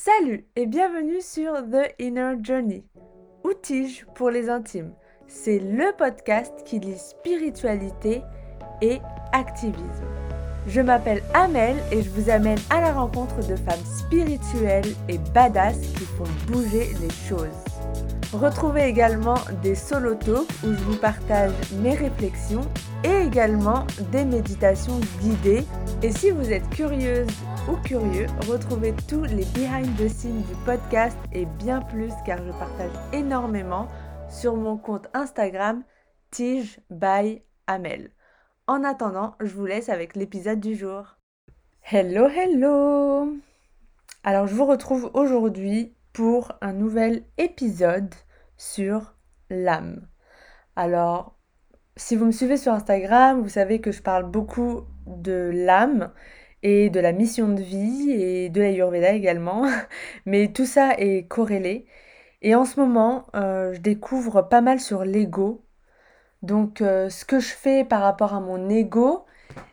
Salut et bienvenue sur The Inner Journey, Outige pour les intimes. C'est le podcast qui lit spiritualité et activisme. Je m'appelle Amel et je vous amène à la rencontre de femmes spirituelles et badass qui font bouger les choses. Retrouvez également des solo où je vous partage mes réflexions et également des méditations guidées. Et si vous êtes curieuse ou curieux, retrouvez tous les behind the scenes du podcast et bien plus car je partage énormément sur mon compte Instagram Tige by Amel. En attendant, je vous laisse avec l'épisode du jour. Hello, hello Alors je vous retrouve aujourd'hui pour un nouvel épisode sur l'âme. Alors, si vous me suivez sur Instagram, vous savez que je parle beaucoup de l'âme et de la mission de vie et de l'Ayurveda également. Mais tout ça est corrélé. Et en ce moment, euh, je découvre pas mal sur l'ego. Donc, euh, ce que je fais par rapport à mon ego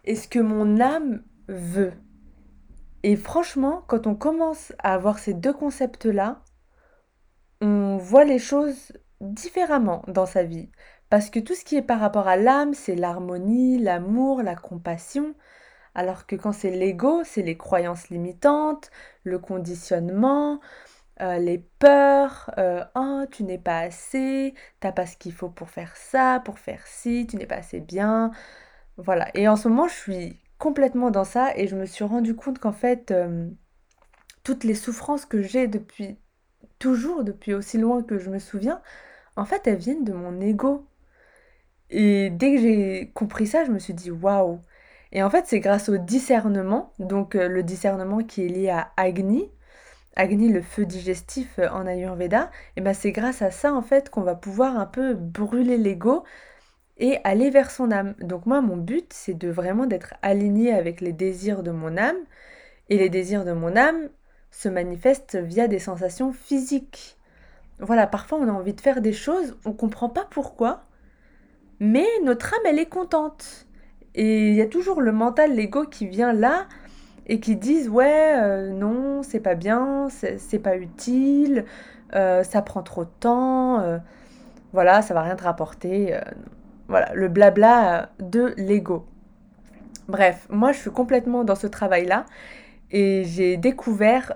et ce que mon âme veut. Et franchement, quand on commence à avoir ces deux concepts-là, on voit les choses différemment dans sa vie. Parce que tout ce qui est par rapport à l'âme, c'est l'harmonie, l'amour, la compassion. Alors que quand c'est l'ego, c'est les croyances limitantes, le conditionnement, euh, les peurs, euh, oh tu n'es pas assez, t'as pas ce qu'il faut pour faire ça, pour faire ci, tu n'es pas assez bien. Voilà. Et en ce moment, je suis complètement dans ça et je me suis rendu compte qu'en fait, euh, toutes les souffrances que j'ai depuis toujours, depuis aussi loin que je me souviens, en fait, elles viennent de mon ego. Et dès que j'ai compris ça, je me suis dit waouh. Et en fait, c'est grâce au discernement, donc le discernement qui est lié à Agni, Agni, le feu digestif euh, en Ayurveda, et ben c'est grâce à ça en fait qu'on va pouvoir un peu brûler l'ego et aller vers son âme. Donc moi mon but c'est de vraiment d'être aligné avec les désirs de mon âme et les désirs de mon âme se manifestent via des sensations physiques. Voilà, parfois on a envie de faire des choses, on comprend pas pourquoi, mais notre âme elle est contente. Et il y a toujours le mental, l'ego qui vient là et qui disent ouais euh, non c'est pas bien c'est pas utile euh, ça prend trop de temps euh, voilà ça va rien te rapporter voilà le blabla de l'ego. Bref moi je suis complètement dans ce travail là et j'ai découvert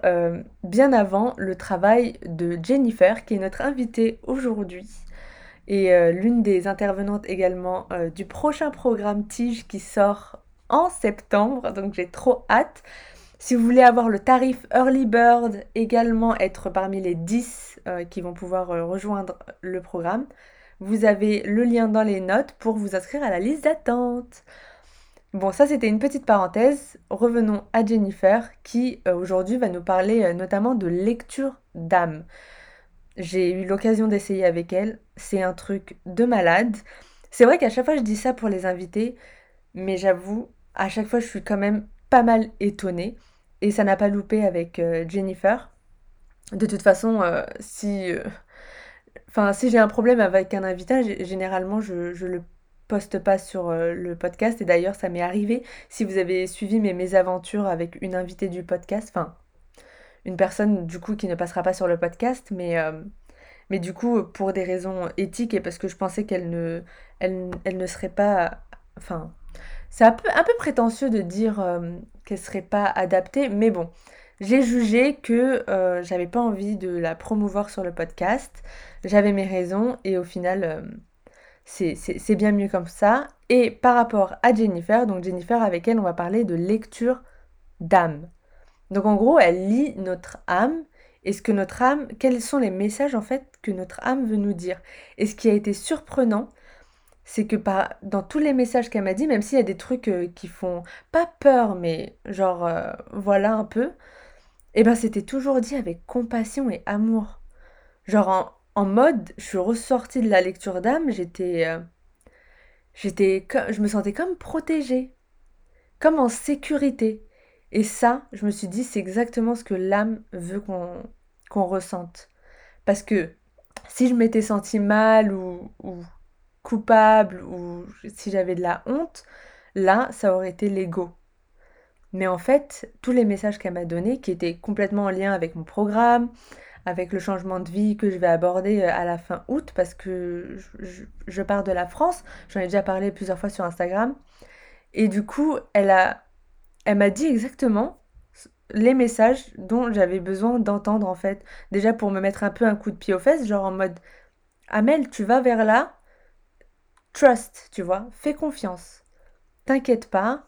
bien avant le travail de Jennifer qui est notre invitée aujourd'hui et l'une des intervenantes également du prochain programme Tige qui sort en septembre, donc j'ai trop hâte. Si vous voulez avoir le tarif Early Bird, également être parmi les 10 euh, qui vont pouvoir euh, rejoindre le programme, vous avez le lien dans les notes pour vous inscrire à la liste d'attente. Bon, ça c'était une petite parenthèse. Revenons à Jennifer qui euh, aujourd'hui va nous parler notamment de lecture d'âme. J'ai eu l'occasion d'essayer avec elle. C'est un truc de malade. C'est vrai qu'à chaque fois je dis ça pour les invités, mais j'avoue, à chaque fois, je suis quand même pas mal étonnée. Et ça n'a pas loupé avec euh, Jennifer. De toute façon, euh, si, euh, si j'ai un problème avec un invité, généralement, je, ne le poste pas sur le podcast. Et d'ailleurs, ça m'est arrivé. Si vous avez suivi mes mésaventures avec une invitée du podcast, enfin, une personne du coup qui ne passera pas sur le podcast, mais, mais du coup, pour des raisons éthiques et parce que je pensais qu'elle ne, elle, elle ne serait pas, enfin, c'est un peu, un peu prétentieux de dire euh, qu'elle serait pas adaptée, mais bon, j'ai jugé que euh, j'avais pas envie de la promouvoir sur le podcast. J'avais mes raisons et au final, euh, c'est bien mieux comme ça. Et par rapport à Jennifer, donc Jennifer avec elle, on va parler de lecture d'âme. Donc en gros, elle lit notre âme et ce que notre âme, quels sont les messages en fait que notre âme veut nous dire. Et ce qui a été surprenant, c'est que dans tous les messages qu'elle m'a dit, même s'il y a des trucs euh, qui font pas peur, mais genre euh, voilà un peu, et eh ben c'était toujours dit avec compassion et amour. Genre en, mode, je suis ressortie de la lecture d'âme, j'étais, euh, j'étais, je me sentais comme protégée, comme en sécurité. Et ça, je me suis dit, c'est exactement ce que l'âme veut qu'on qu'on ressente. Parce que si je m'étais sentie mal ou, ou coupable ou si j'avais de la honte, là, ça aurait été l'ego. Mais en fait, tous les messages qu'elle m'a donnés, qui étaient complètement en lien avec mon programme, avec le changement de vie que je vais aborder euh, à la fin août, parce que je, pars de la France, j'en ai déjà parlé plusieurs fois sur Instagram, et du coup, elle a, elle m'a dit exactement les messages dont j'avais besoin d'entendre en fait. Déjà pour me mettre un peu un coup de pied aux fesses, genre en mode Amel, tu vas vers là, trust, tu vois, fais confiance. T'inquiète pas,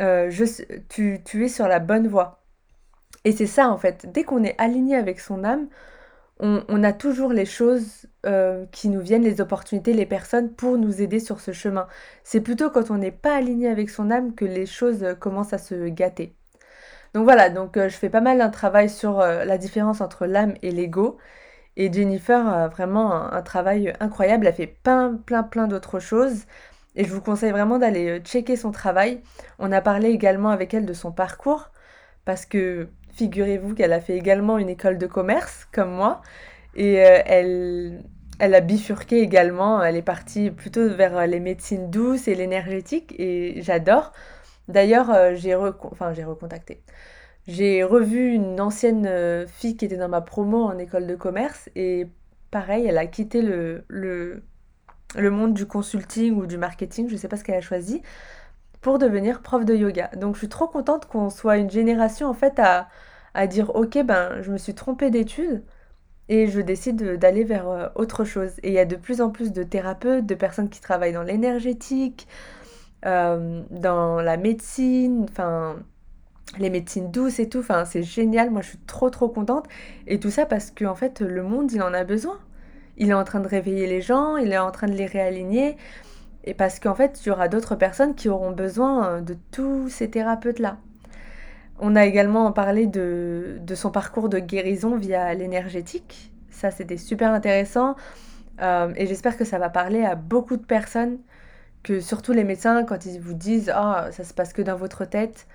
euh, je, tu, tu es sur la bonne voie. Et c'est ça en fait, dès qu'on est aligné avec son âme, on, a toujours les choses euh, qui nous viennent, les opportunités, les personnes pour nous aider sur ce chemin. C'est plutôt quand on n'est pas aligné avec son âme que les choses euh, commencent à se gâter. Donc voilà, donc je fais pas mal un travail sur la différence entre l'âme et l'ego. Et Jennifer a vraiment un, travail incroyable, elle fait plein, plein, plein d'autres choses. Et je vous conseille vraiment d'aller euh, checker son travail. On a parlé également avec elle de son parcours, parce que figurez-vous qu'elle a fait également une école de commerce, comme moi. Et euh, elle, elle a bifurqué également, elle est partie plutôt vers les médecines douces et l'énergétique, et j'adore. D'ailleurs, euh, j'ai recontacté. J'ai revu une ancienne euh, fille qui était dans ma promo en école de commerce et pareil, elle a quitté le, le, monde du consulting ou du marketing, je ne sais pas ce qu'elle a choisi, pour devenir prof de yoga. Donc je suis trop contente qu'on soit une génération en fait à, dire ok ben je me suis trompée d'études et je décide d'aller vers euh, autre chose. Et il y a de plus en plus de thérapeutes, de personnes qui travaillent dans l'énergétique, euh, dans la médecine, enfin les médecines douces et tout. Enfin, c'est génial. Moi, je suis trop, trop contente. Et tout ça parce qu'en en fait, le monde, il en a besoin. Il est en train de réveiller les gens, il est en train de les réaligner. Et parce qu'en fait, il y aura d'autres personnes qui auront besoin euh, de tous ces thérapeutes-là. On a également parlé de, de son parcours de guérison via l'énergétique. Ça, c'était super intéressant. Euh, et j'espère que ça va parler à beaucoup de personnes. Que surtout les médecins, quand ils vous disent Ah, ça se passe que dans votre tête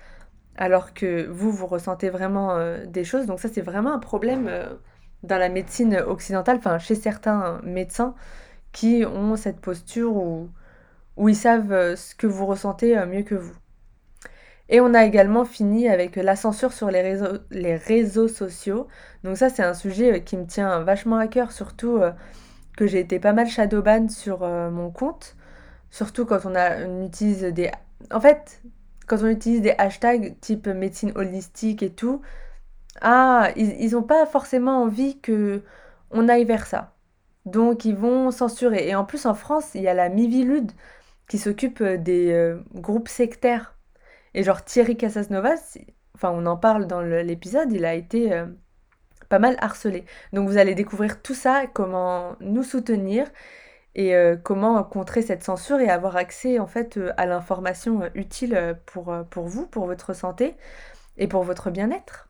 alors que vous, vous ressentez vraiment euh, des choses. Donc ça, c'est vraiment un problème euh, dans la médecine occidentale, enfin chez certains médecins qui ont cette posture où, où ils savent euh, ce que vous ressentez mieux que vous. Et on a également fini avec la censure sur les réseaux, les réseaux sociaux. Donc ça, c'est un sujet qui me tient vachement à cœur, surtout que j'ai été pas mal shadowban sur mon compte. Surtout quand on, utilise des... En fait, quand on utilise des hashtags type médecine holistique et tout, ah, ils n'ont pas forcément envie que on aille vers ça. Donc ils vont censurer. Et en plus en France, il y a la Mivilude qui s'occupe euh, des euh, groupes sectaires. Et genre Thierry Casasnovas, enfin on en parle dans l'épisode, il a été euh, pas mal harcelé. Donc vous allez découvrir tout ça, comment nous soutenir et euh, comment contrer cette censure et avoir accès en fait euh, à l'information euh, utile pour, pour vous, pour votre santé et pour votre bien-être.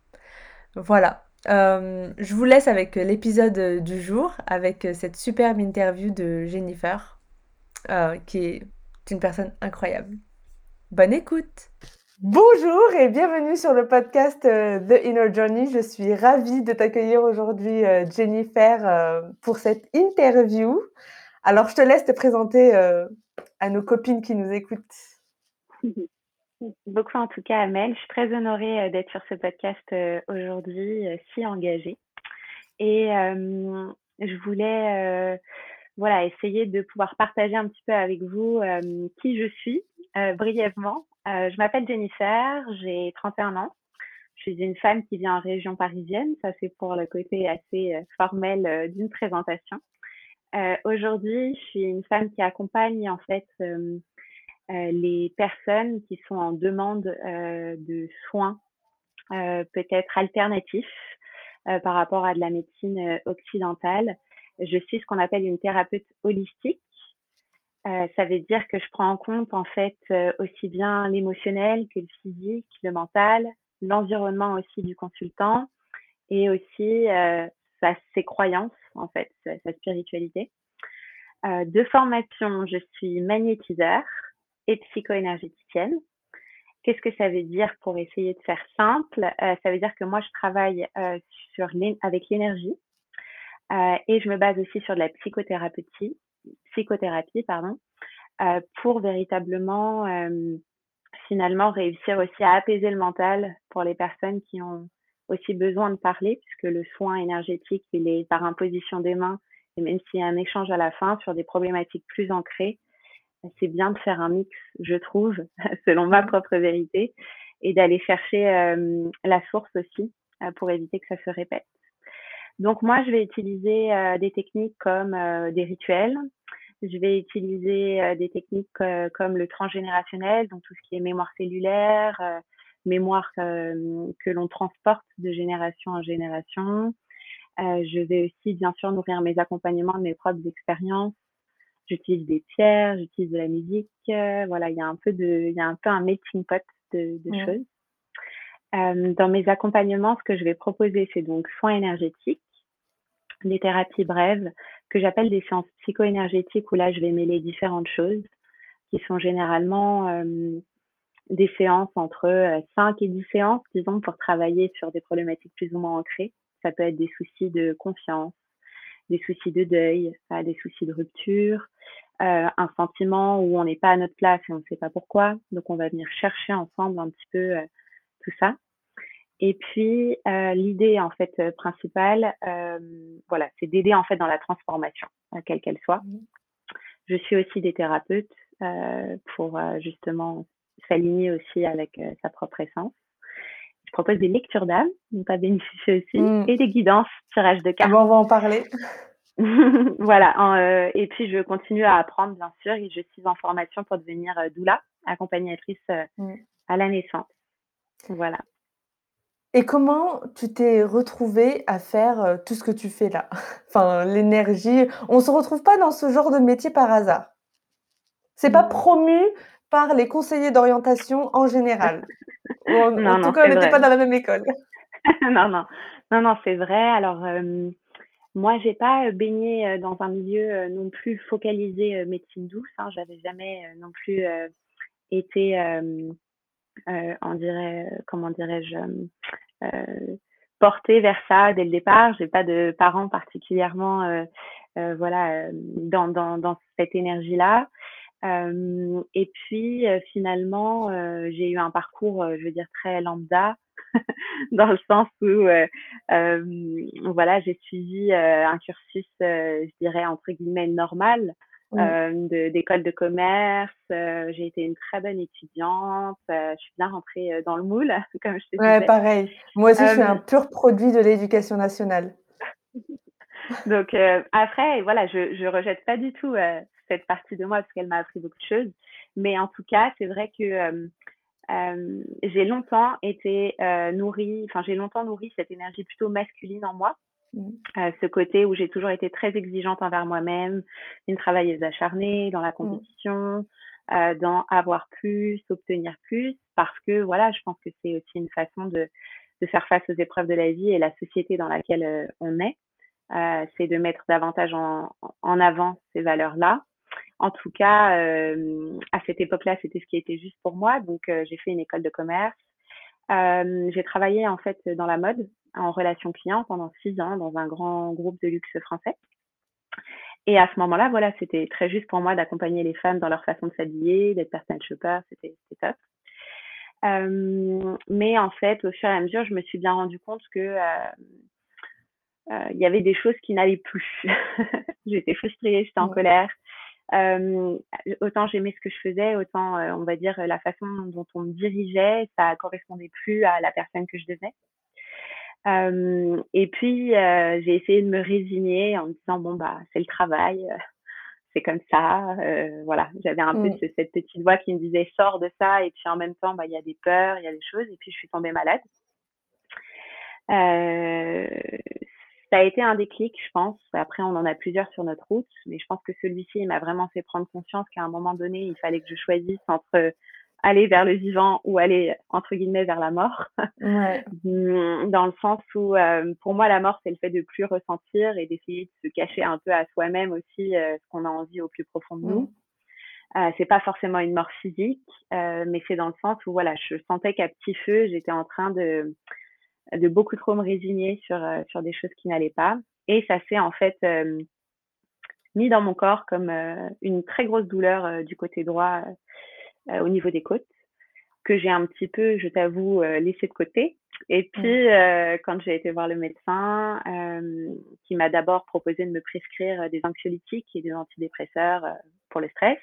Voilà. je vous laisse avec l'épisode du jour, avec cette superbe interview de Jennifer, qui est une personne incroyable. Bonne écoute Bonjour et bienvenue sur le podcast The Inner Journey. Je suis ravie de t'accueillir aujourd'hui, Jennifer, pour cette interview. Alors, je te laisse te présenter euh, à nos copines qui nous écoutent. Beaucoup en tout cas, Amel. Je suis très honorée euh, d'être sur ce podcast euh, aujourd'hui, si engagée. Et je voulais voilà, essayer de pouvoir partager un petit peu avec vous qui je suis brièvement. je m'appelle Jennifer, j'ai 31 ans. Je suis une femme qui vient en région parisienne. Ça, c'est pour le côté assez formel d'une présentation. Euh, aujourd'hui, je suis une femme qui accompagne en fait euh, euh, les personnes qui sont en demande de soins peut-être alternatifs par rapport à de la médecine occidentale. Je suis ce qu'on appelle une thérapeute holistique. ça veut dire que je prends en compte en fait aussi bien l'émotionnel que le physique, le mental, l'environnement aussi du consultant et aussi ses croyances, en fait, sa, spiritualité. Euh, de formation, je suis magnétiseur et psycho-énergéticienne. Qu'est-ce que ça veut dire pour essayer de faire simple? Euh, Ça veut dire que moi, je travaille euh, avec l'énergie et je me base aussi sur de la psychothérapie, psychothérapie pardon, pour véritablement finalement réussir aussi à apaiser le mental pour les personnes qui ont aussi besoin de parler, puisque le soin énergétique, il est par imposition des mains, et même s'il y a un échange à la fin sur des problématiques plus ancrées, c'est bien de faire un mix, je trouve, selon ma propre vérité, et d'aller chercher euh, la source aussi euh, pour éviter que ça se répète. Donc moi, je vais utiliser euh, des techniques comme des rituels. Je vais utiliser des techniques comme le transgénérationnel, donc tout ce qui est mémoire cellulaire, mémoire que l'on transporte de génération en génération. je vais aussi bien sûr nourrir mes accompagnements de mes propres expériences j'utilise des pierres, j'utilise de la musique. Euh, voilà, il y a un peu de, il y a un peu un melting pot de, de choses. Euh, dans mes accompagnements, ce que je vais proposer, c'est donc soins énergétiques, des thérapies brèves que j'appelle des séances psycho-énergétiques où là, je vais mêler différentes choses qui sont généralement euh, des séances entre 5 et 10 séances, disons, pour travailler sur des problématiques plus ou moins ancrées. Ça peut être des soucis de confiance, des soucis de deuil, des soucis de rupture, euh, un sentiment où on n'est pas à notre place et on ne sait pas pourquoi. Donc on va venir chercher ensemble un petit peu euh, tout ça. Et puis euh, l'idée en fait principale, voilà, c'est d'aider en fait dans la transformation, quelle qu'elle soit. Mmh. Je suis aussi des thérapeutes pour justement s'aligner aussi avec sa propre essence. Je propose des lectures d'âme, donc pas bénéficier aussi, mmh. et des guidances, tirage de cartes. on va en parler. voilà. Euh, et puis, je continue à apprendre, bien sûr, et je suis en formation pour devenir euh, doula, accompagnatrice euh, mmh. à la naissance. Voilà. Et comment tu t'es retrouvée à faire tout ce que tu fais là? Enfin, l'énergie. On ne se retrouve pas dans ce genre de métier par hasard. C'est pas mmh. promu par les conseillers d'orientation en général. en, non, tout cas, on n'était pas dans la même école. non, non, non, non, c'est vrai. Alors, moi, j'ai pas baigné dans un milieu non plus focalisé médecine douce. Hein. J'avais jamais non plus été, on dirait, comment dirais-je, portée vers ça dès le départ. J'ai pas de parents particulièrement, voilà, dans, dans, dans cette énergie-là et puis finalement, j'ai eu un parcours, je veux dire très lambda, dans le sens où voilà, j'ai suivi un cursus, je dirais entre guillemets normal. d'école de, commerce, j'ai été une très bonne étudiante, je suis bien rentrée dans le moule, comme je te ouais, pareil. Moi aussi, je suis un pur produit de l'éducation nationale. Donc après, voilà, je, je rejette pas du tout cette partie de moi parce qu'elle m'a appris beaucoup de choses. Mais en tout cas, c'est vrai que euh, euh, j'ai longtemps été euh, nourrie, enfin j'ai longtemps nourri cette énergie plutôt masculine en moi. Mmh. ce côté où j'ai toujours été très exigeante envers moi-même, une travailleuse acharnée dans la mmh. compétition, dans avoir plus, obtenir plus, parce que voilà, je pense que c'est aussi une façon de, de, faire face aux épreuves de la vie et la société dans laquelle on est. c'est de mettre davantage en, en avant ces valeurs-là en tout cas, euh, à cette époque-là, c'était ce qui était juste pour moi. Donc, euh, j'ai fait une école de commerce. Euh, j'ai travaillé en fait dans la mode, en relation client pendant six ans dans un grand groupe de luxe français. Et à ce moment-là, voilà, c'était très juste pour moi d'accompagner les femmes dans leur façon de s'habiller, d'être personal shopper, c'était top. mais en fait, au fur et à mesure, je me suis bien rendu compte que il y avait des choses qui n'allaient plus. j'étais frustrée, j'étais en colère. Euh, autant j'aimais ce que je faisais, autant euh, on va dire la façon dont on me dirigeait, ça correspondait plus à la personne que je devenais. Euh, et puis j'ai essayé de me résigner en me disant bon bah c'est le travail, c'est comme ça, voilà. J'avais un peu mmh. cette petite voix qui me disait sors de ça et puis en même temps bah il y a des peurs, il y a des choses et puis je suis tombée malade. Euh, ça a été un déclic, je pense. Après, on en a plusieurs sur notre route, mais je pense que celui-ci m'a vraiment fait prendre conscience qu'à un moment donné, il fallait que je choisisse entre aller vers le vivant ou aller entre guillemets vers la mort. Ouais. Mmh, dans le sens où euh, pour moi la mort c'est le fait de plus ressentir et d'essayer de se cacher un peu à soi-même aussi euh, ce qu'on a envie au plus profond de nous. Mmh. Euh, c'est pas forcément une mort physique, mais c'est dans le sens où voilà, je sentais qu'à petit feu j'étais en train de de beaucoup trop me résigner sur, euh, sur des choses qui n'allaient pas. Et ça s'est en fait euh, mis dans mon corps comme euh, une très grosse douleur du côté droit au niveau des côtes. que j'ai un petit peu, je t'avoue, laissé de côté. Et puis, euh, quand j'ai été voir le médecin, euh, qui m'a d'abord proposé de me prescrire des anxiolytiques et des antidépresseurs euh, pour le stress,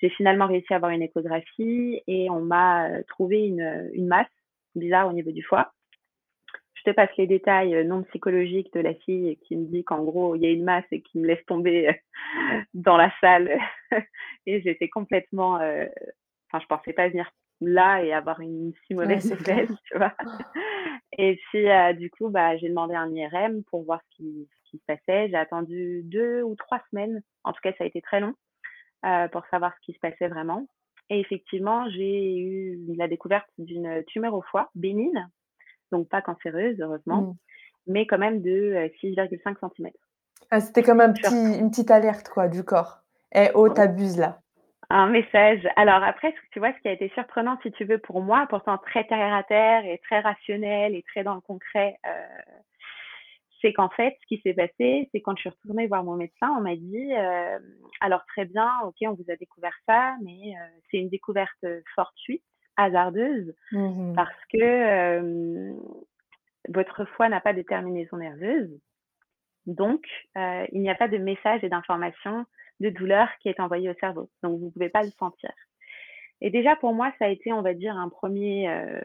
j'ai finalement réussi à avoir une échographie et on m'a trouvé une, une masse bizarre au niveau du foie. Je te passe les détails non psychologiques de la fille qui me dit qu'en gros, il y a une masse et qui me laisse tomber dans la salle. et j'étais complètement... Enfin, je pensais pas venir là et avoir une si mauvaise nouvelle, tu vois. Et puis, euh, du coup, bah, j'ai demandé un IRM pour voir ce qui, ce qui se passait. J'ai attendu deux ou trois semaines. En tout cas, ça a été très long euh, pour savoir ce qui se passait vraiment. Et effectivement, j'ai eu la découverte d'une tumeur au foie bénigne, donc pas cancéreuse, heureusement, mmh. mais quand même de 6,5 euh, cm. Ah, c'était comme un petit, une petite alerte quoi, du corps. Eh oh, t'abuses là un message. Alors après, tu vois, ce qui a été surprenant, si tu veux, pour moi, pourtant très terre à terre et très rationnel et très dans le concret, euh, c'est qu'en fait, ce qui s'est passé, c'est quand je suis retournée voir mon médecin, on m'a dit, euh, alors très bien, ok, on vous a découvert ça, mais euh, c'est une découverte fortuite, hasardeuse, mmh parce que votre foie n'a pas de terminaison nerveuse. Donc, il n'y a pas de message et d'information de douleur qui est envoyé au cerveau. Donc, vous ne pouvez pas le sentir. Et déjà, pour moi, ça a été, on va dire, un premier, euh,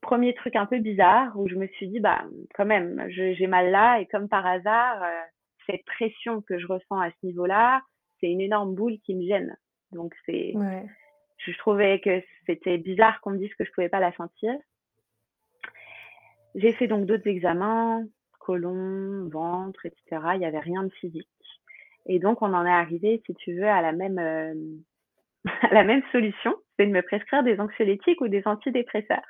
premier truc un peu bizarre où je me suis dit, bah, quand même, j'ai mal là et comme par hasard, euh, cette pression que je ressens à ce niveau-là, c'est une énorme boule qui me gêne. Donc, c'est, je trouvais que c'était bizarre qu'on me dise que je pouvais pas la sentir. J'ai fait donc d'autres examens, colon, ventre, etc. Il n'y avait rien de physique. Et donc, on en est arrivé, si tu veux, à la même, euh, à la même solution, c'est de me prescrire des anxiolytiques ou des antidépresseurs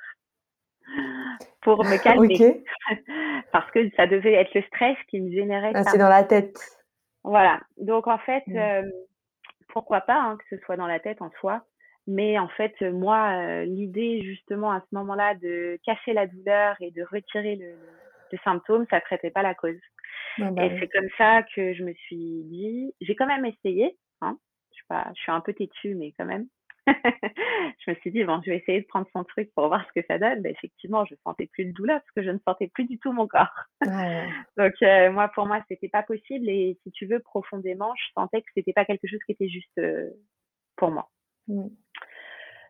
pour me calmer. Parce que ça devait être le stress qui me générait ah, C'est dans la tête. Voilà. Donc, en fait, mmh. euh, pourquoi pas hein, que ce soit dans la tête en soi. Mais en fait, moi, euh, l'idée justement à ce moment-là de cacher la douleur et de retirer le, le symptôme, ça ne traitait pas la cause. Ah bah et c'est comme ça que je me suis dit, j'ai quand même essayé, hein. je, suis pas, je suis un peu têtue, mais quand même. je me suis dit, bon, je vais essayer de prendre son truc pour voir ce que ça donne. Effectivement, je sentais plus de douleur parce que je ne sentais plus du tout mon corps. Donc, euh, moi, pour moi, c'était pas possible. Et si tu veux, profondément, je sentais que c'était pas quelque chose qui était juste euh, pour moi. Mmh.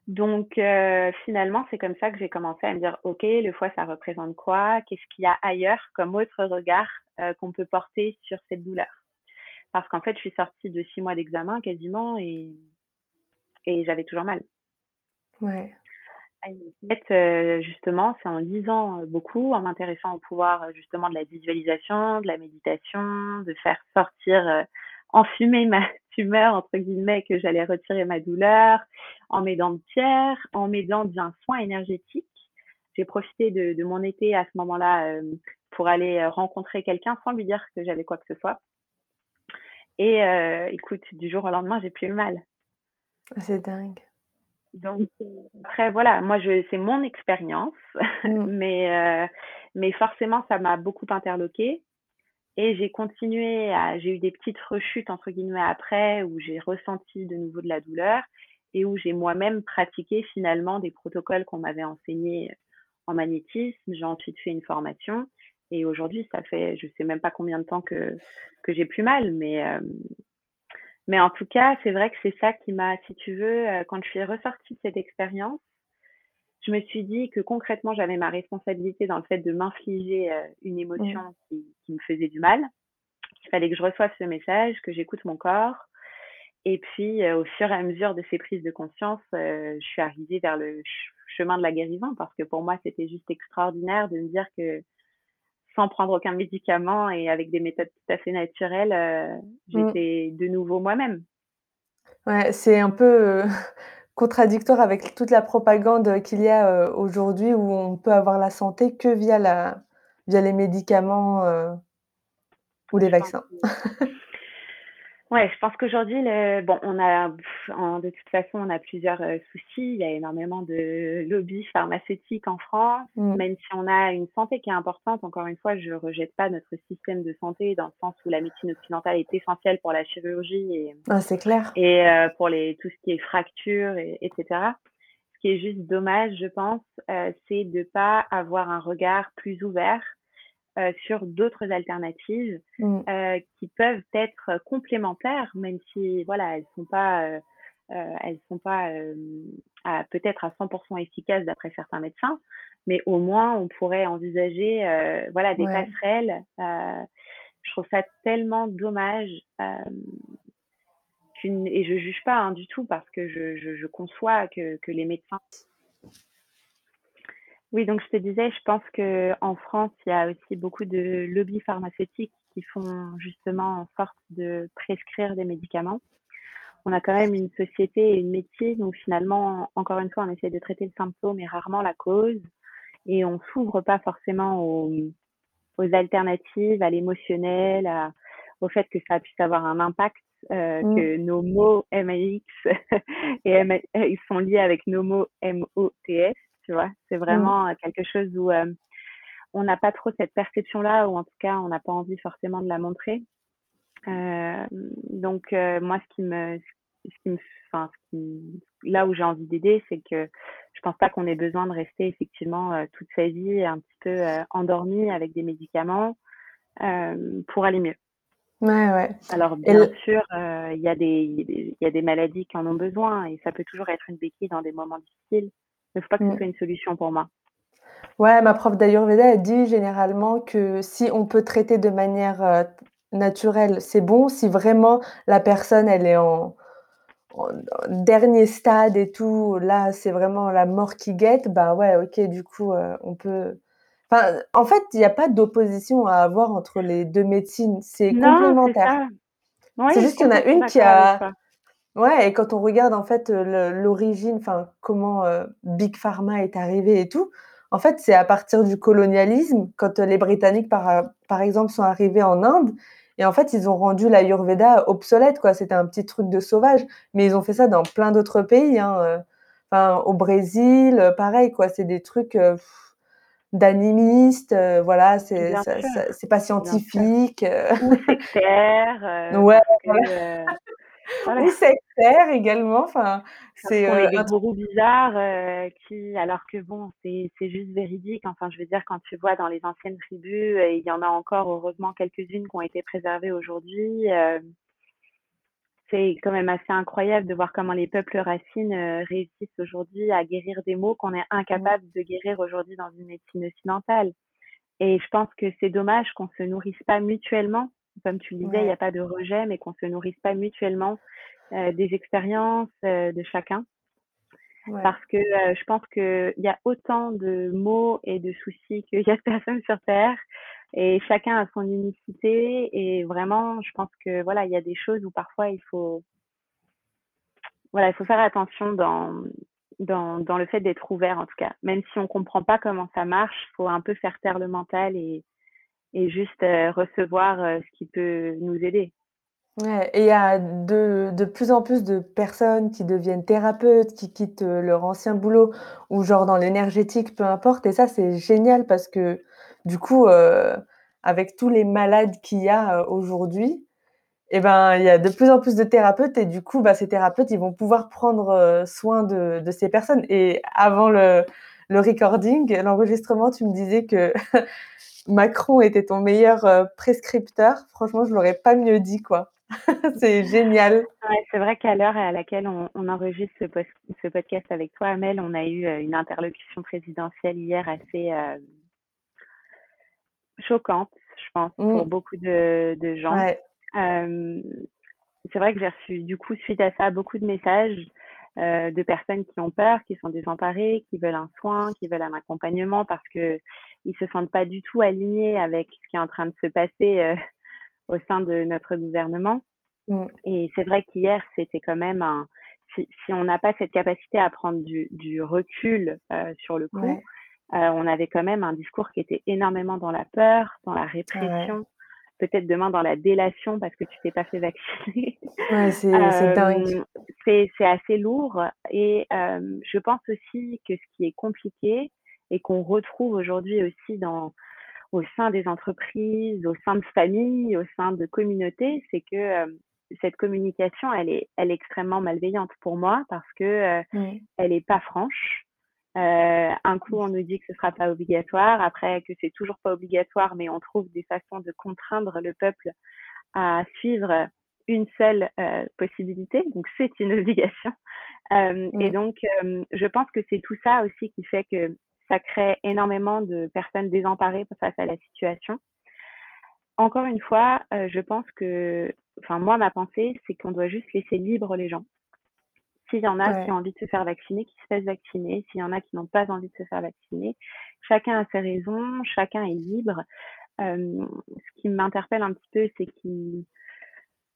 Donc euh, finalement, c'est comme ça que j'ai commencé à me dire, OK, le foie, ça représente quoi? Qu'est-ce qu'il y a ailleurs comme autre regard euh, qu'on peut porter sur cette douleur? Parce qu'en fait, je suis sortie de six mois d'examen quasiment et, et j'avais toujours mal. Ouais. En fait, euh, justement, c'est en lisant beaucoup, en m'intéressant au pouvoir justement de la visualisation, de la méditation, de faire sortir enfumer ma tumeur, entre guillemets, que j'allais retirer ma douleur, en m'aidant de pierre, en m'aidant d'un soin énergétique. J'ai profité de, de, mon été à ce moment-là euh, pour aller euh, rencontrer quelqu'un sans lui dire que j'avais quoi que ce soit. Et euh, écoute, du jour au lendemain, j'ai plus eu mal. Ah, c'est dingue. Donc après voilà, moi je c'est mon expérience, mmh. mais mais forcément ça m'a beaucoup interloqué et j'ai continué à, j'ai eu des petites rechutes entre guillemets après où j'ai ressenti de nouveau de la douleur et où j'ai moi-même pratiqué finalement des protocoles qu'on m'avait enseignés en magnétisme. J'ai ensuite fait une formation et aujourd'hui ça fait, je sais même pas combien de temps que que j'ai plus mal, mais euh, mais en tout cas c'est vrai que c'est ça qui m'a, si tu veux, euh, quand je suis ressortie de cette expérience, je me suis dit que concrètement, j'avais ma responsabilité dans le fait de m'infliger euh, une émotion qui, me faisait du mal. Il fallait que je reçoive ce message, que j'écoute mon corps. Et puis, euh, au fur et à mesure de ces prises de conscience, euh, je suis arrivée vers le chemin de la guérison parce que pour moi, c'était juste extraordinaire de me dire que sans prendre aucun médicament et avec des méthodes tout à fait naturelles, mmh. j'étais de nouveau moi-même. Ouais, c'est un peu contradictoire avec toute la propagande qu'il y a euh, aujourd'hui où on peut avoir la santé que via, la, via les médicaments euh, ou les vaccins. Ouais, je pense qu'aujourd'hui, bon, on a, de toute façon, on a plusieurs euh, soucis. Il y a énormément de lobbies pharmaceutiques en France. Mm. Même si on a une santé qui est importante, encore une fois, je rejette pas notre système de santé dans le sens où la médecine occidentale est essentielle pour la chirurgie et, ah, c'est clair. Et euh, pour les, tout ce qui est fractures, et, etc. ce qui est juste dommage, je pense, c'est de pas avoir un regard plus ouvert sur d'autres alternatives mmh. qui peuvent être complémentaires, même si voilà, elles sont pas elles sont pas peut-être à 100% efficaces d'après certains médecins, mais au moins on pourrait envisager voilà des passerelles. je trouve ça tellement dommage et je juge pas hein, du tout parce que je, je, conçois que, que, les médecins. Oui, donc je te disais, je pense qu'en France, il y a aussi beaucoup de lobbies pharmaceutiques qui font justement en sorte de prescrire des médicaments. On a quand même une société et une médecine où finalement, encore une fois, on essaie de traiter le symptôme et rarement la cause. Et on s'ouvre pas forcément aux, aux alternatives, à l'émotionnel, au fait que ça puisse avoir un impact euh, mmh. que nos mots MAX et ils sont liés avec nos mots MOTS, tu vois? C'est mmh. vraiment quelque chose où euh, on n'a pas trop cette perception-là, ou en tout cas, on n'a pas envie forcément de la montrer. Euh, donc, moi, ce qui me, ce qui me, enfin, là où j'ai envie d'aider, c'est que je pense pas qu'on ait besoin de rester effectivement toute sa vie un petit peu endormi avec des médicaments pour aller mieux. Ouais, ouais. Alors bien sûr, euh, il y a des il y a des maladies qui en ont besoin et ça peut toujours être une béquille dans des moments difficiles. Ne faut pas que ce mmh. soit une solution pour moi. Ouais, ma prof d'ayurveda, elle dit généralement que si on peut traiter de manière, euh, naturelle, c'est bon. Si vraiment la personne, elle est en dernier stade et tout, là, c'est vraiment la mort qui guette, bah, ouais, OK, du coup, euh, on peut en fait, il n'y a pas d'opposition à avoir entre les deux médecines, c'est complémentaire. C'est juste qu'il y en a une qui a ouais et quand on regarde en fait, l'origine, enfin comment, Big Pharma est arrivé et tout, en fait, c'est à partir du colonialisme, quand, les Britanniques par par exemple sont arrivés en Inde et en fait, ils ont rendu l'ayurveda obsolète quoi. C'était un petit truc de sauvage, mais ils ont fait ça dans plein d'autres pays, hein, enfin au Brésil, pareil quoi, c'est des trucs, euh, voilà, c'est c'est pas scientifique. Euh. Ou sectaire. Euh, ouais, Ou sectaire également. Enfin, c'est euh, des gourous bizarres qui, alors que bon, c'est juste véridique. Enfin, je veux dire, quand tu vois dans les anciennes tribus, il y en a encore heureusement quelques-unes qui ont été préservées aujourd'hui c'est quand même assez incroyable de voir comment les peuples racines euh, réussissent aujourd'hui à guérir des maux qu'on est incapable de guérir aujourd'hui dans une médecine occidentale. Et je pense que c'est dommage qu'on se nourrisse pas mutuellement. Comme tu le disais, il n'y a pas de rejet, mais qu'on se nourrisse pas mutuellement euh, des expériences euh, de chacun. Parce que je pense qu'il y a autant de maux et de soucis qu'il y a de personnes sur Terre et chacun a son unicité et vraiment je pense que voilà il y a des choses où parfois il faut voilà il faut faire attention dans dans, dans le fait d'être ouvert en tout cas. Même si on comprend pas comment ça marche il faut un peu faire taire le mental et et juste euh, recevoir euh, ce qui peut nous aider Ouais, et il y a de, de plus en plus de personnes qui deviennent thérapeutes, qui quittent euh, leur ancien boulot ou genre dans l'énergétique, peu importe. Et ça, c'est génial parce que du coup, avec tous les malades qu'il y a aujourd'hui, eh ben, il y a de plus en plus de thérapeutes et du coup, bah, ces thérapeutes, ils vont pouvoir prendre soin de, ces personnes. Et avant le, recording, l'enregistrement, tu me disais que Macron était ton meilleur prescripteur. Franchement, je l'aurais pas mieux dit, quoi. c'est génial. c'est vrai qu'à l'heure à laquelle on, enregistre ce, podcast avec toi, Amel, on a eu une interlocution présidentielle hier assez, choquante, je pense, pour mmh. beaucoup de, de gens. c'est vrai que j'ai reçu, du coup, suite à ça, beaucoup de messages euh, de personnes qui ont peur, qui sont désemparées, qui veulent un soin, qui veulent un accompagnement parce que ils se sentent pas du tout alignés avec ce qui est en train de se passer euh, au sein de notre gouvernement. Mmh. Et c'est vrai qu'hier, c'était quand même un. Si, si on n'a pas cette capacité à prendre du, du recul euh, sur le coup, on avait quand même un discours qui était énormément dans la peur, dans la répression, peut-être demain dans la délation parce que tu t'es pas fait vacciner. Ouais, c'est euh, dingue. C'est assez lourd et euh, je pense aussi que ce qui est compliqué et qu'on retrouve aujourd'hui aussi dans au sein des entreprises, au sein de familles, au sein de communautés, c'est que cette communication, elle est, elle est extrêmement malveillante pour moi parce que elle est pas franche. Un coup, on nous dit que ce sera pas obligatoire, après que c'est toujours pas obligatoire, mais on trouve des façons de contraindre le peuple à suivre une seule possibilité. Donc, c'est une obligation. Et donc, je pense que c'est tout ça aussi qui fait que ça crée énormément de personnes désemparées face à la situation. Encore une fois, je pense que, enfin, moi, ma pensée, c'est qu'on doit juste laisser libre les gens. S'il y en a qui ont envie de se faire vacciner, qui se fassent vacciner. S'il y en a qui n'ont pas envie de se faire vacciner, chacun a ses raisons, chacun est libre. ce qui m'interpelle un petit peu, c'est qu'il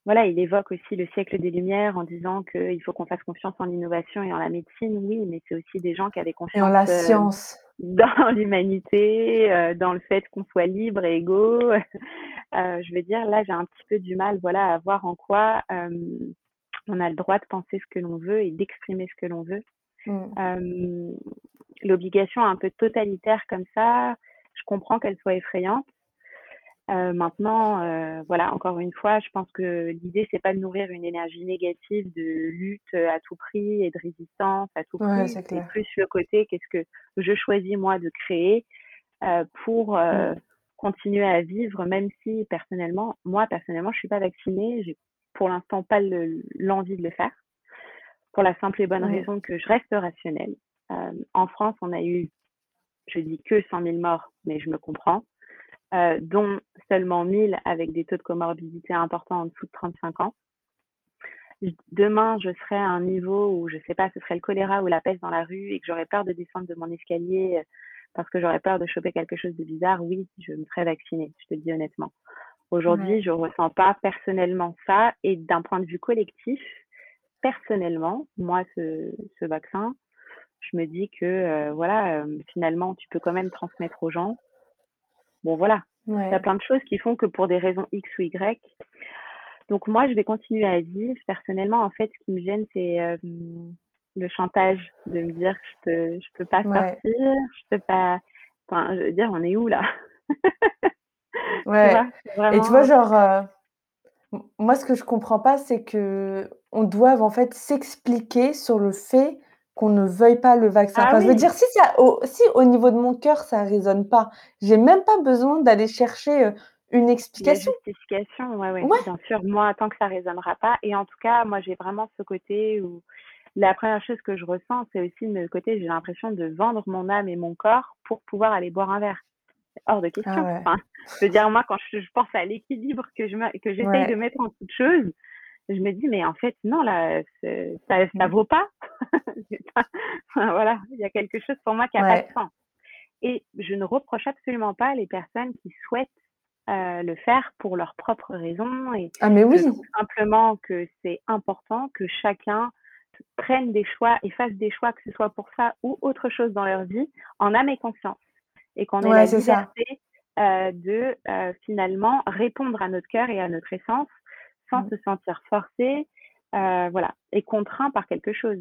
voilà, il évoque aussi le siècle des Lumières en disant qu'il faut qu'on fasse confiance en l'innovation et en la médecine. Oui, mais c'est aussi des gens qui avaient confiance en la euh, science. dans l'humanité, euh, dans le fait qu'on soit libre et égaux. Euh, je veux dire, là, j'ai un petit peu du mal voilà, à voir en quoi on a le droit de penser ce que l'on veut et d'exprimer ce que l'on veut. Mmh. L'obligation un peu totalitaire comme ça, je comprends qu'elle soit effrayante. Euh, maintenant, euh, voilà, encore une fois, je pense que l'idée, c'est pas de nourrir une énergie négative de lutte à tout prix et de résistance à tout prix. c'est plus le côté qu'est-ce que je choisis moi de créer pour mmh. continuer à vivre, même si personnellement, moi personnellement, je suis pas vaccinée, j'ai pour l'instant pas l'envie de le faire, pour la simple et bonne raison que je reste rationnelle. en France, on a eu, je dis que 100 000 morts, mais je me comprends. Euh, dont seulement 1000 avec des taux de comorbidité importants en dessous de 35 ans. Demain, je serai à un niveau où, je sais pas, ce serait le choléra ou la peste dans la rue et que j'aurais peur de descendre de mon escalier euh, parce que j'aurais peur de choper quelque chose de bizarre. Oui, je me ferais vacciner, je te dis honnêtement. Aujourd'hui, je je ressens pas personnellement ça et d'un point de vue collectif, personnellement, moi, ce, ce vaccin, je me dis que euh, voilà, finalement, tu peux quand même transmettre aux gens Bon, voilà. Il y a plein de choses qui font que pour des raisons X ou Y. Donc, moi, je vais continuer à vivre. Personnellement, en fait, ce qui me gêne, c'est euh, le chantage de me dire que je peux, je peux pas sortir, je peux pas. Enfin, je veux dire, on est où là? Ouais. Et tu vois, genre, euh, moi, ce que je comprends pas, c'est que on doit en fait s'expliquer sur le fait qu'on ne veuille pas le vaccin. Ah je veux dire, si, ça, au, si au niveau de mon cœur, ça ne résonne pas, j'ai même pas besoin d'aller chercher euh, une explication. Une justification, ouais, ouais, bien sûr. Moi, tant que ça ne résonnera pas. Et en tout cas, moi, j'ai vraiment ce côté où la première chose que je ressens, c'est aussi le côté, j'ai l'impression de vendre mon âme et mon corps pour pouvoir aller boire un verre. Hors de ah question. enfin, je veux dire, moi, quand je, pense à l'équilibre que je que j'essaye de mettre en toute chose, je me dis, mais en fait, non, là, ça ne vaut pas. voilà, il y a quelque chose pour moi qui n'a pas de sens. Et je ne reproche absolument pas les personnes qui souhaitent euh, le faire pour leurs propres raisons. Et ah, mais oui. simplement que c'est important que chacun prenne des choix et fasse des choix, que ce soit pour ça ou autre chose dans leur vie, en âme et conscience. Et qu'on ait la liberté euh, de euh, finalement répondre à notre cœur et à notre essence sans mmh. se sentir forcé, euh, voilà, et contraint par quelque chose.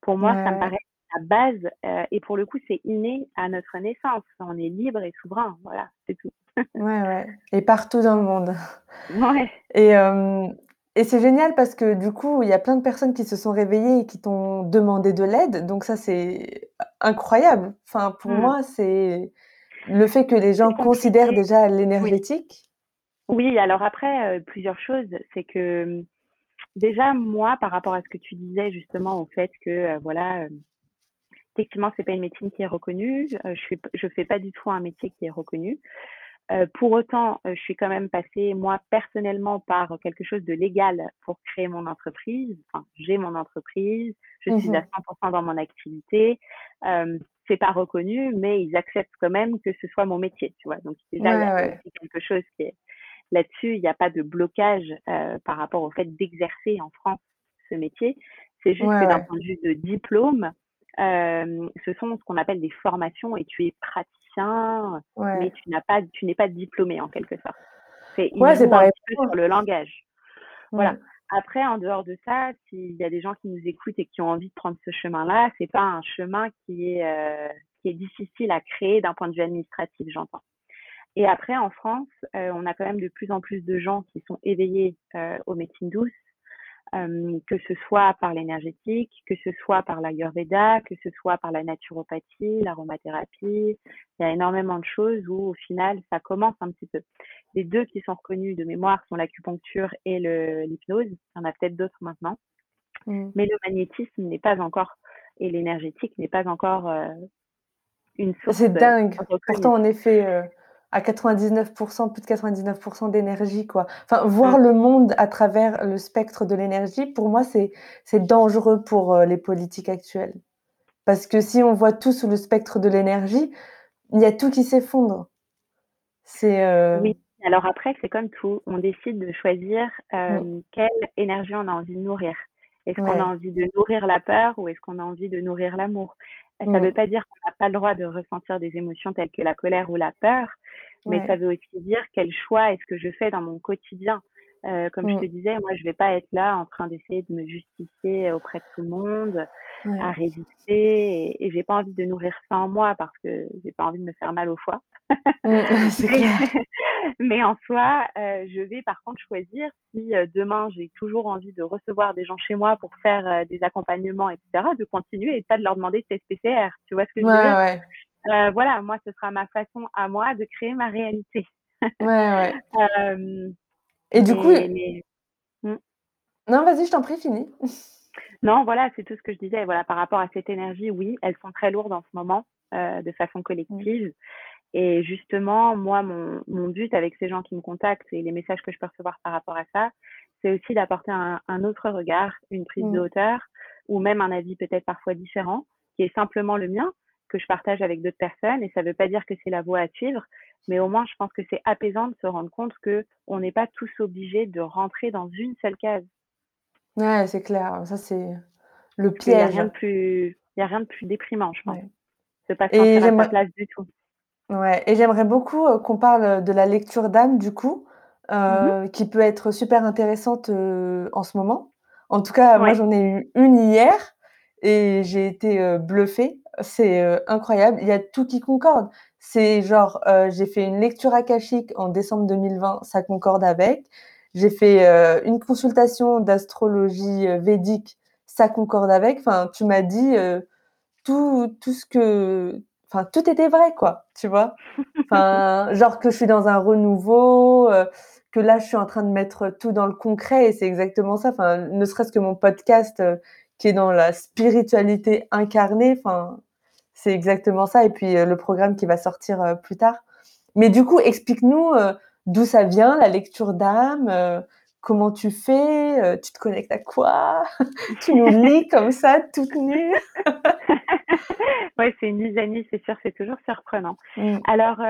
Pour moi, ça me paraît la base, et pour le coup, c'est inné à notre naissance. On est libre et souverain, voilà, c'est tout. ouais, ouais. Et partout dans le monde. Ouais. Et, et c'est génial parce que du coup, il y a plein de personnes qui se sont réveillées et qui t'ont demandé de l'aide. Donc ça, c'est incroyable. Enfin, pour mmh. moi, c'est le fait que les gens considèrent déjà l'énergétique? Oui, alors après, plusieurs choses. C'est que déjà, moi, par rapport à ce que tu disais justement au fait que, voilà, effectivement, c'est pas une médecine qui est reconnue. je suis, je fais pas du tout un métier qui est reconnu. pour autant, je suis quand même passée, moi, personnellement, par quelque chose de légal pour créer mon entreprise. Enfin, j'ai mon entreprise, je suis à 100% mmh dans mon activité. C'est pas reconnu, mais ils acceptent quand même que ce soit mon métier, tu vois. Donc, déjà, il quelque chose qui est, Là-dessus, il n'y a pas de blocage euh, par rapport au fait d'exercer en France ce métier. C'est juste que d'un point de vue de diplôme, euh, ce sont ce qu'on appelle des formations et tu es praticien, mais tu n'as pas, tu n'es pas diplômé en quelque sorte. C'est ouais, c'est pareil. sur le langage. Voilà. Après, en dehors de ça, s'il y a des gens qui nous écoutent et qui ont envie de prendre ce chemin-là, c'est pas un chemin qui est euh, difficile à créer d'un point de vue administratif, j'entends. Et après, en France, euh, on a quand même de plus en plus de gens qui sont éveillés euh, aux médecines douces, que ce soit par l'énergétique, que ce soit par l'ayurveda, que ce soit par la naturopathie, l'aromathérapie. Il y a énormément de choses où au final ça commence un petit peu. Les deux qui sont reconnus de mémoire sont l'acupuncture et l'hypnose. Il y en a peut-être d'autres maintenant. Mmh. Mais le magnétisme n'est pas encore, et l'énergétique n'est pas encore une source. C'est dingue. Pourtant, en effet, à 99%, plus de 99% d'énergie, quoi. Enfin, voir mmh. le monde à travers le spectre de l'énergie, pour moi, c'est, c'est dangereux pour euh, les politiques actuelles. Parce que si on voit tout sous le spectre de l'énergie, il y a tout qui s'effondre. C'est, euh, Oui, alors après, c'est comme tout. On décide de choisir euh, mmh. quelle énergie on a envie de nourrir. Est-ce qu'on a envie de nourrir la peur ou est-ce qu'on a envie de nourrir l'amour? Ça ne veut pas dire qu'on n'a pas le droit de ressentir des émotions telles que la colère ou la peur, mais ça veut aussi dire quel choix est-ce que je fais dans mon quotidien? Euh, comme je te mmh. disais, moi, je vais pas être là en train d'essayer de me justifier auprès de tout le monde, à résister, et, et j'ai pas envie de nourrir ça en moi parce que j'ai pas envie de me faire mal au foie. Mmh, mais en soi, euh, je vais par contre choisir si euh, demain j'ai toujours envie de recevoir des gens chez moi pour faire euh, des accompagnements, etc., de continuer et pas de leur demander de PCR. Tu vois ce que je veux dire? euh, voilà, moi, ce sera ma façon à moi de créer ma réalité. Ouais, ouais. Et du coup. Hmm. Non, vas-y, je t'en prie, fini. non, voilà, c'est tout ce que je disais. Voilà, par rapport à cette énergie, oui, elles sont très lourdes en ce moment, euh, de façon collective. Et justement, moi, mon, mon, but avec ces gens qui me contactent et les messages que je peux recevoir par rapport à ça, c'est aussi d'apporter un, un, autre regard, une prise de mmh. hauteur, ou même un avis peut-être parfois différent, qui est simplement le mien, que je partage avec d'autres personnes. Et ça ne veut pas dire que c'est la voie à suivre, mais au moins, je pense que c'est apaisant de se rendre compte que on n'est pas tous obligés de rentrer dans une seule case. Ouais, c'est clair. Ça, c'est le piège. Il n'y a rien de plus, il y a rien de plus déprimant, je pense. Ouais. pas sentir à sa place du tout. Ouais, et j'aimerais beaucoup euh, qu'on parle de la lecture d'âme, du coup, euh, qui peut être super intéressante euh, en ce moment. En tout cas, moi, j'en ai eu une hier et j'ai été bluffée c'est incroyable. Il y a tout qui concorde. C'est genre, euh, j'ai fait une lecture akashique en décembre 2020, ça concorde avec. J'ai fait euh, une consultation d'astrologie védique, ça concorde avec. Enfin, tu m'as dit tout, tout ce que, enfin, tout était vrai, quoi. Tu vois. Enfin, genre que je suis dans un renouveau. que là, je suis en train de mettre tout dans le concret et c'est exactement ça. Enfin, ne serait-ce que mon podcast qui est dans la spiritualité incarnée. Enfin, c'est exactement ça. Et puis euh, le programme qui va sortir euh, plus tard. Mais du coup, explique-nous euh, d'où ça vient, la lecture d'âme. Comment tu fais Tu te connectes à quoi? Tu nous lis comme ça, toute nue? Oui, c'est une mise c'est sûr, c'est toujours surprenant. Mm. Alors,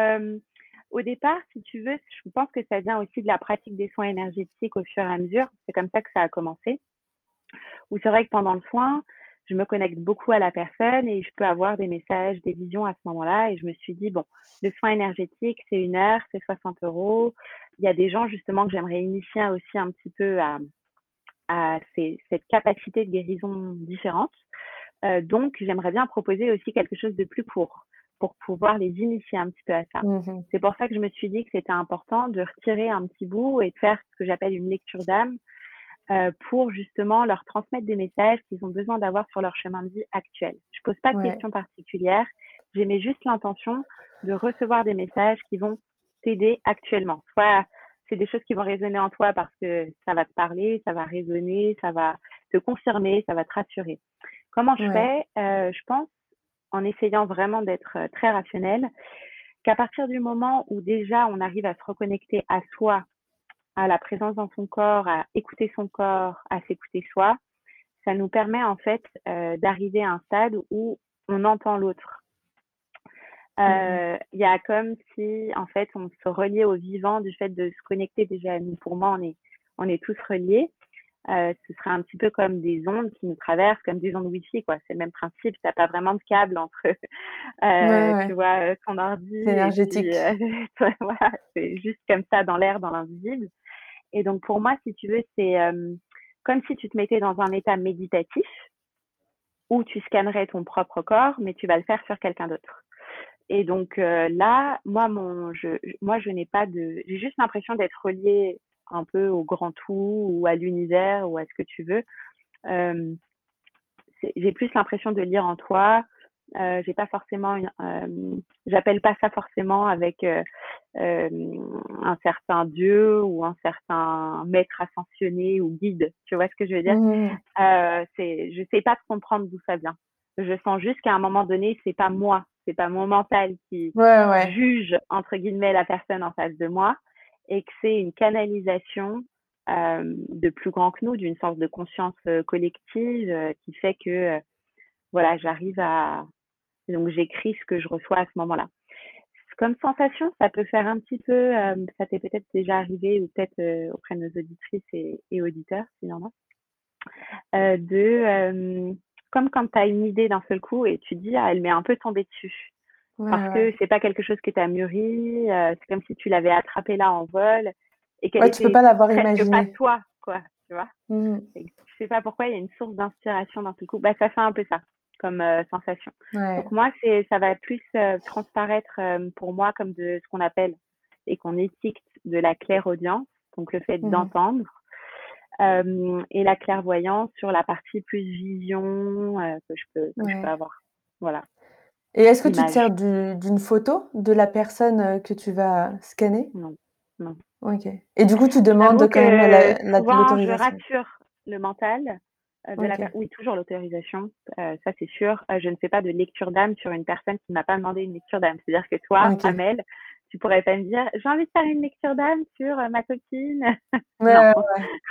au départ, si tu veux, je pense que ça vient aussi de la pratique des soins énergétiques au fur et à mesure. C'est comme ça que ça a commencé où c'est vrai que pendant le soin, je me connecte beaucoup à la personne et je peux avoir des messages, des visions à ce moment-là. Et je me suis dit, bon, le soin énergétique, c'est une heure, c'est 60 euros. Il y a des gens justement que j'aimerais initier aussi un petit peu à, à cette capacité de guérison différente. Euh, donc, j'aimerais bien proposer aussi quelque chose de plus court pour pouvoir les initier un petit peu à ça. Mmh c'est pour ça que je me suis dit que c'était important de retirer un petit bout et de faire ce que j'appelle une lecture d'âme pour justement leur transmettre des messages qu'ils ont besoin d'avoir sur leur chemin de vie actuel. Je pose pas de questions particulières, j'ai juste l'intention de recevoir des messages qui vont t'aider actuellement. Soit c'est des choses qui vont résonner en toi parce que ça va te parler, ça va résonner, ça va te confirmer, ça va te rassurer. Comment je fais? Euh, Je pense, en essayant vraiment d'être euh, très rationnel, qu'à partir du moment où déjà on arrive à se reconnecter à soi à la présence dans son corps, à écouter son corps, à s'écouter soi, ça nous permet en fait euh, d'arriver à un stade où on entend l'autre. Euh, il y a comme si en fait on se reliait au vivant du fait de se connecter déjà. Nous, pour moi, on est, on est tous reliés. Euh, ce serait un petit peu comme des ondes qui nous traversent, comme des ondes Wi-Fi, quoi. C'est le même principe. T'as pas vraiment de câble entre, euh, tu vois, ton ordi. énergétique. voilà, c'est juste comme ça dans l'air, dans l'invisible. Et donc, pour moi, si tu veux, c'est euh, comme si tu te mettais dans un état méditatif où tu scannerais ton propre corps, mais tu vas le faire sur quelqu'un d'autre. Et donc euh, là, moi, mon, je, moi, je n'ai pas de, j'ai juste l'impression d'être reliée un peu au grand tout ou à l'univers ou à ce que tu veux. j'ai plus l'impression de lire en toi. Euh, j'ai pas forcément une, j'appelle pas ça forcément avec un certain dieu ou un certain maître ascensionné ou guide. Tu vois ce que je veux dire? Mmh. euh, C'est, je sais pas comprendre d'où ça vient. Je sens juste qu'à un moment donné, c'est pas moi, c'est pas mon mental qui juge entre guillemets la personne en face de moi, et que c'est une canalisation euh, de plus grand que nous, d'une sorte de conscience euh, collective euh, qui fait que voilà, j'arrive à donc j'écris ce que je reçois à ce moment-là. Comme sensation, ça peut faire un petit peu, ça t'est peut-être déjà arrivé ou peut-être auprès de nos auditrices et, et auditeurs, s'il y en a, de comme quand tu as une idée d'un seul coup et tu dis, ah, elle m'est un peu tombée dessus. parce que c'est pas quelque chose que tu as mûri, c'est comme si tu l'avais attrapé là en vol. Et qu'elle ouais, tu peux pas l'avoir imaginé. pas toi, quoi, tu vois. Mmh. je sais pas pourquoi il y a une source d'inspiration d'un seul coup. Bah, ça fait un peu ça comme sensation. Donc moi, c'est, ça va plus transparaître pour moi comme de ce qu'on appelle et qu'on étiquette de la clairaudience, donc le fait mmh d'entendre et la clairvoyance sur la partie plus vision euh, que, je peux, je peux avoir. Voilà. Et est-ce que tu te sers d'une photo de la personne euh, que tu vas scanner? Non, non. Ok. Et du coup, tu demandes quand même la, l'autorisation. Je rassure le mental. Euh, la oui, toujours l'autorisation, ça c'est sûr. je ne fais pas de lecture d'âme sur une personne qui m'a pas demandé une lecture d'âme. C'est-à-dire que toi, Amel, tu pourrais pas me dire j'ai envie de faire une lecture d'âme sur euh, ma copine. non.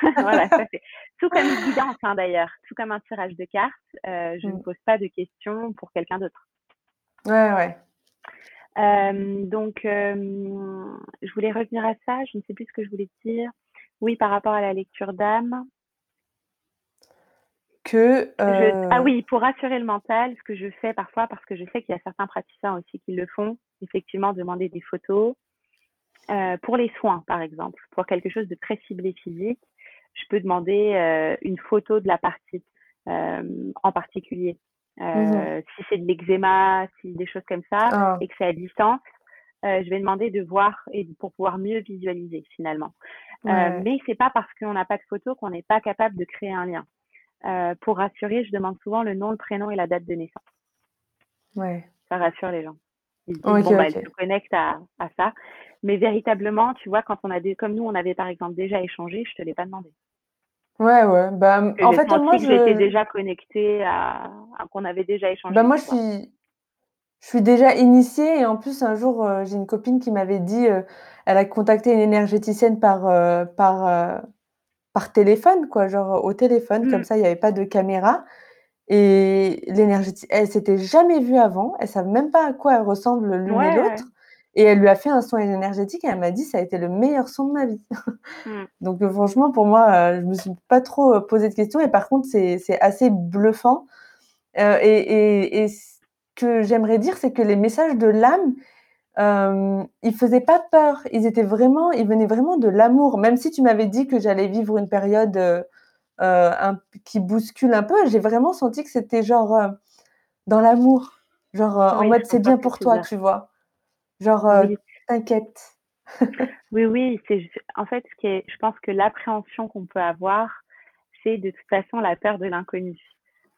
voilà, ça fait. Tout comme une guidance hein, d'ailleurs, tout comme un tirage de cartes, euh, je ne mmh. pose pas de questions pour quelqu'un d'autre. Ouais, ouais. donc, je voulais revenir à ça, je ne sais plus ce que je voulais dire. Oui, par rapport à la lecture d'âme. Que, ah euh oui, pour rassurer le mental, ce que je fais parfois, parce que je sais qu'il y a certains praticiens aussi qui le font, effectivement, demander des photos. Euh, pour les soins, par exemple, pour quelque chose de très ciblé physique, je peux demander euh, une photo de la partie en particulier. Mmh si c'est de l'eczéma, si des choses comme ça, ah. et que c'est à distance, je vais demander de voir et pour pouvoir mieux visualiser finalement. Ouais. mais c'est pas parce qu'on n'a pas de photo qu'on n'est pas capable de créer un lien. Euh, pour rassurer, je demande souvent le nom, le prénom et la date de naissance. Ouais. Ça rassure les gens. Ils disent, bon, bah, se connectent à, à, ça. Mais véritablement, tu vois, quand on a des, comme nous, on avait par exemple déjà échangé, je te l'ai pas demandé. Ouais, ouais. Bah, en fait, moi, je... j'étais déjà connectée à, qu'on avait déjà échangé. Bah, moi, je suis, je suis déjà initiée et en plus, un jour, euh, j'ai une copine qui m'avait dit, euh, elle a contacté une énergéticienne par, par par téléphone, quoi, genre au téléphone, comme mmh. ça, il n'y avait pas de caméra. Et l'énergie, elle s'était jamais vue avant, elle savait même pas à quoi elle ressemble l'une et l'autre. Et elle lui a fait un son énergétique et elle m'a dit ça a été le meilleur son de ma vie. Mmh. Donc euh, franchement, pour moi, euh, je me suis pas trop euh, posé de questions. Et par contre, c'est assez bluffant. et, et, et, ce que j'aimerais dire, c'est que les messages de l'âme, euh, ils faisaient pas peur. Ils étaient vraiment, ils venaient vraiment de l'amour. Même si tu m'avais dit que j'allais vivre une période euh, un, qui bouscule un peu, j'ai vraiment senti que c'était genre euh, dans l'amour, genre en mode c'est bien pour toi, tu vois. Genre t'inquiète. oui, oui, c'est en fait ce qui est, je pense que l'appréhension qu'on peut avoir, c'est de toute façon la peur de l'inconnu.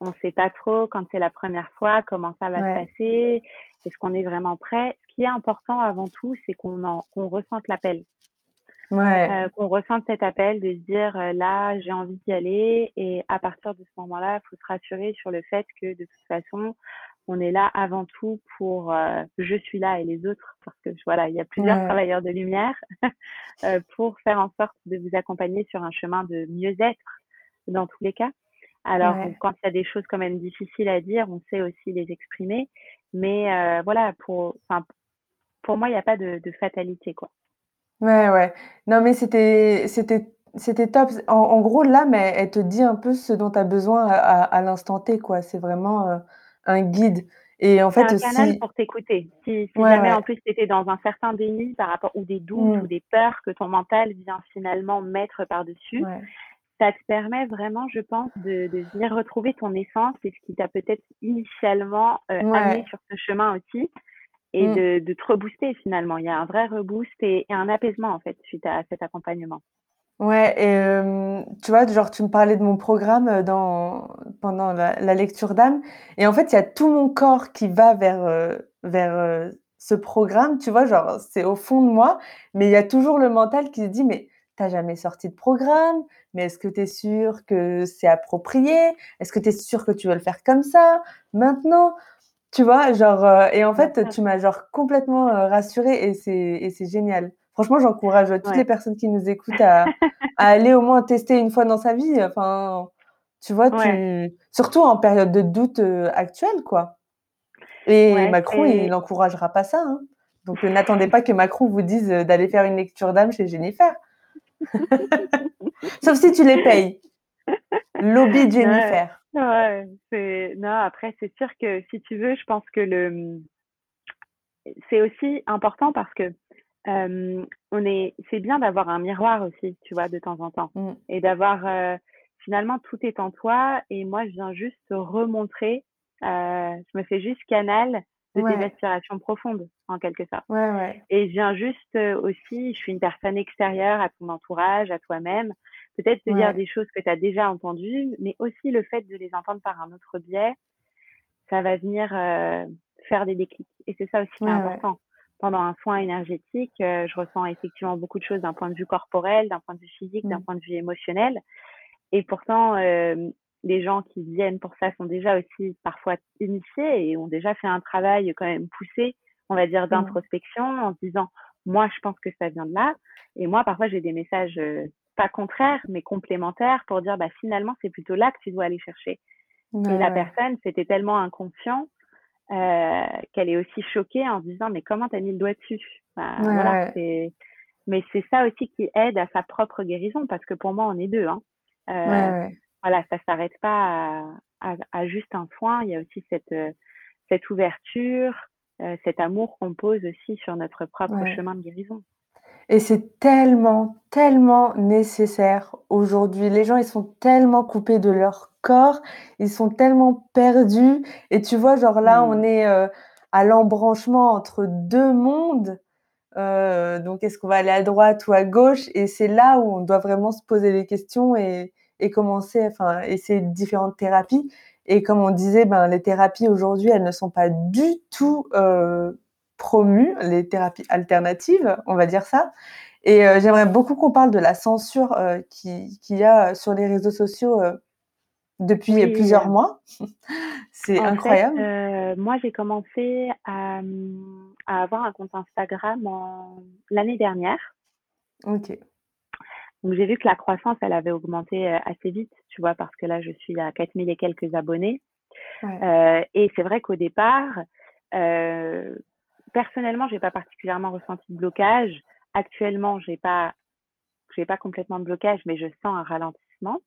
On ne sait pas trop quand c'est la première fois comment ça va se passer. Est-ce qu'on est vraiment prêt? Ce qui est important avant tout, c'est qu'on ressente l'appel. Ouais. Euh, qu'on ressente cet appel de se dire euh, là, j'ai envie d'y aller. Et à partir de ce moment-là, il faut se rassurer sur le fait que de toute façon, on est là avant tout pour euh, je suis là et les autres, parce que voilà, il y a plusieurs travailleurs de lumière, pour faire en sorte de vous accompagner sur un chemin de mieux-être dans tous les cas. Alors, quand il y a des choses quand même difficiles à dire, on sait aussi les exprimer. Mais euh, voilà, pour, pour moi, il n'y a pas de, de, fatalité, quoi. Ouais, ouais. Non, mais c'était, c'était, c'était top. En, en, gros, là, mais elle te dit un peu ce dont tu as besoin à, à, l'instant T, quoi. C'est vraiment euh, un guide. Et en fait, c'est un canal pour t'écouter. Si, si jamais en plus tu étais dans un certain déni par rapport ou des doutes mmh. ou des peurs que ton mental vient finalement mettre par-dessus, ça te permet vraiment, je pense, de, de, venir retrouver ton essence et ce qui t'a peut-être initialement euh, amené sur ce chemin aussi et mmh. de, de, te rebooster finalement. Il y a un vrai reboost et, un apaisement en fait suite à cet accompagnement. Ouais et tu vois, genre, tu me parlais de mon programme, dans pendant la la lecture d'âme et en fait, il y a tout mon corps qui va vers, vers, ce programme, tu vois? Genre, c'est au fond de moi, mais il y a toujours le mental qui se dit: «Mais tu as jamais sorti de programme, mais est-ce que tu es sûre que c'est approprié? Est-ce que tu es sûre que tu veux le faire comme ça, maintenant?» tu vois? Genre, heu et en fait, sûr. tu m'as genre complètement, heu, rassurée et c'est et c'est génial. Franchement, j'encourage, toutes les personnes qui nous écoutent à à aller au moins tester une fois dans sa vie, enfin, tu vois? Ouais. Tu surtout en période de doute, heu, actuelle, quoi et Ouais, Macron, il c'est encouragera pas ça, hein, donc n'attendez pas que Macron vous dise, d'aller faire une lecture d'âme chez Jennifer. Sauf si tu les payes. Lobby Ouais, Jennifer. ouais, c'est non, après, c'est sûr que si tu veux, je pense que le, c'est aussi important parce que, hem, on est c'est bien d'avoir un miroir aussi, tu vois, de temps en temps Mmh. et d'avoir, heu, finalement, tout est en toi et moi, je viens juste te remontrer, heu, je me fais juste canal de tes aspirations profondes, en quelque sorte. Ouais, ouais. et je viens juste, heu, aussi je suis une personne extérieure à ton entourage, à toi-même, peut-être te dire des choses que tu as déjà entendues, mais aussi le fait de les entendre par un autre biais, ça va venir, heu, faire des déclics. Et c'est ça aussi qui est important. Pendant un soin énergétique, heu, je ressens effectivement beaucoup de choses d'un point de vue corporel, d'un point de vue physique, d'un Mmh. point de vue émotionnel. Et pourtant, hem, les gens qui viennent pour ça sont déjà aussi parfois initiés et ont déjà fait un travail quand même poussé, on va dire, Mmh. d'introspection en se disant: «Moi, je pense que ça vient de là» et moi, parfois, j'ai des messages, heu, pas contraires, mais complémentaires pour dire: «Bah, finalement, c'est plutôt là que tu dois aller chercher» et la personne, c'était tellement inconscient, heu, qu'elle est aussi choquée en se disant: «Mais comment tu as mis le doigt dessus?» Bah, ouais. mais c'est ça aussi qui aide à sa propre guérison parce que pour moi, on est 2, hein, ouais. Voilà, ça s'arrête pas à à à juste un soin. Il y a aussi cette, cette ouverture, heu, cet amour qu'on pose aussi sur notre propre Ouais. chemin de guérison. Et c'est tellement, tellement nécessaire aujourd'hui. Les gens, ils sont tellement coupés de leur corps, ils sont tellement perdus et tu vois, genre là, on Mmh. est, heu, à l'embranchement entre 2 mondes, donc est-ce qu'on va aller à droite ou à gauche? Et c'est là où on doit vraiment se poser les questions et et commencer enfin, essayer différentes thérapies et comme on disait, ben, les thérapies aujourd'hui, elles ne sont pas du tout, heu, promues, les thérapies alternatives, on va dire ça et heu, j'aimerais beaucoup qu'on parle de la censure, qui qu'il y a sur les réseaux sociaux, heu, depuis Oui, plusieurs mois. C'est fait, incroyable. moi, j'ai commencé à, à avoir un compte Instagram l'année dernière. OK. Donc j'ai vu que la croissance, elle avait augmenté, heu, assez vite, tu vois? Parce que là, je suis à 4 000 et quelques abonnés, Ouais. heu et c'est vrai qu'au départ, heu, personnellement, j'ai pas particulièrement ressenti de blocage. Actuellement, j'ai pas j'ai pas complètement de blocage, mais je sens un ralentissement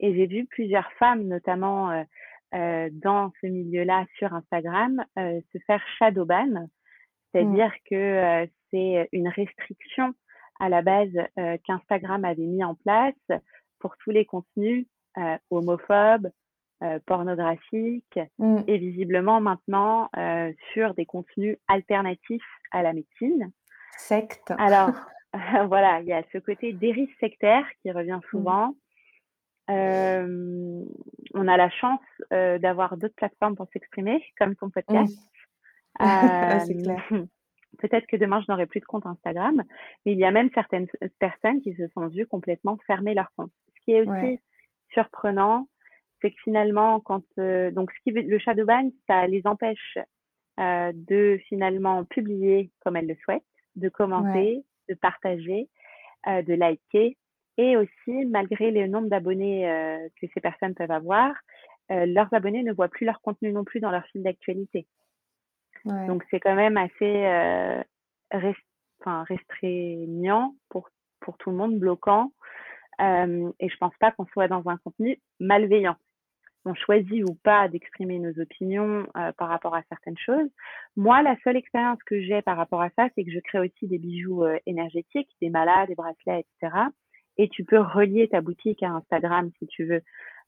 et j'ai vu plusieurs femmes, notamment, heu heu, dans ce milieu-là sur Instagram, heu, se faire shadow ban. Mmh. C'est-à-dire que, c'est une restriction à la base, heu, qu'Instagram avait mis en place pour tous les contenus, heu, homophobes, heu, pornographiques Mmh. et visiblement maintenant, heu, sur des contenus alternatifs à la médecine. Secte. Alors, voilà, il y a ce côté dérive sectaire qui revient Mmh. souvent. On a la chance, d'avoir d'autres plateformes pour s'exprimer, comme ton podcast. C'est clair. Peut-être que demain, je n'aurai plus de compte Instagram, mais il y a même certaines personnes qui se sont vues complètement fermer leur compte. Ce qui est Ouais. aussi surprenant, c'est que finalement, quand, heu donc ce qui veut le shadow ban, ça les empêche, heu, de finalement publier comme elles le souhaitent, de Ouais. commenter, de partager, heu, de liker et aussi malgré le nombre d'abonnés, que ces personnes peuvent avoir, leurs abonnés ne voient plus leur contenu non plus dans leur fil d'actualité. Ouais. Donc c'est quand même assez, enfin restreignant pour pour tout le monde, bloquant, hem et je pense pas qu'on soit dans un contenu malveillant. On choisit ou pas d'exprimer nos opinions, heu, par rapport à certaines choses. Moi, la seule expérience que j'ai par rapport à ça, c'est que je crée aussi des bijoux, heu, énergétiques, des malas, des bracelets et cetera et tu peux relier ta boutique à Instagram si tu veux,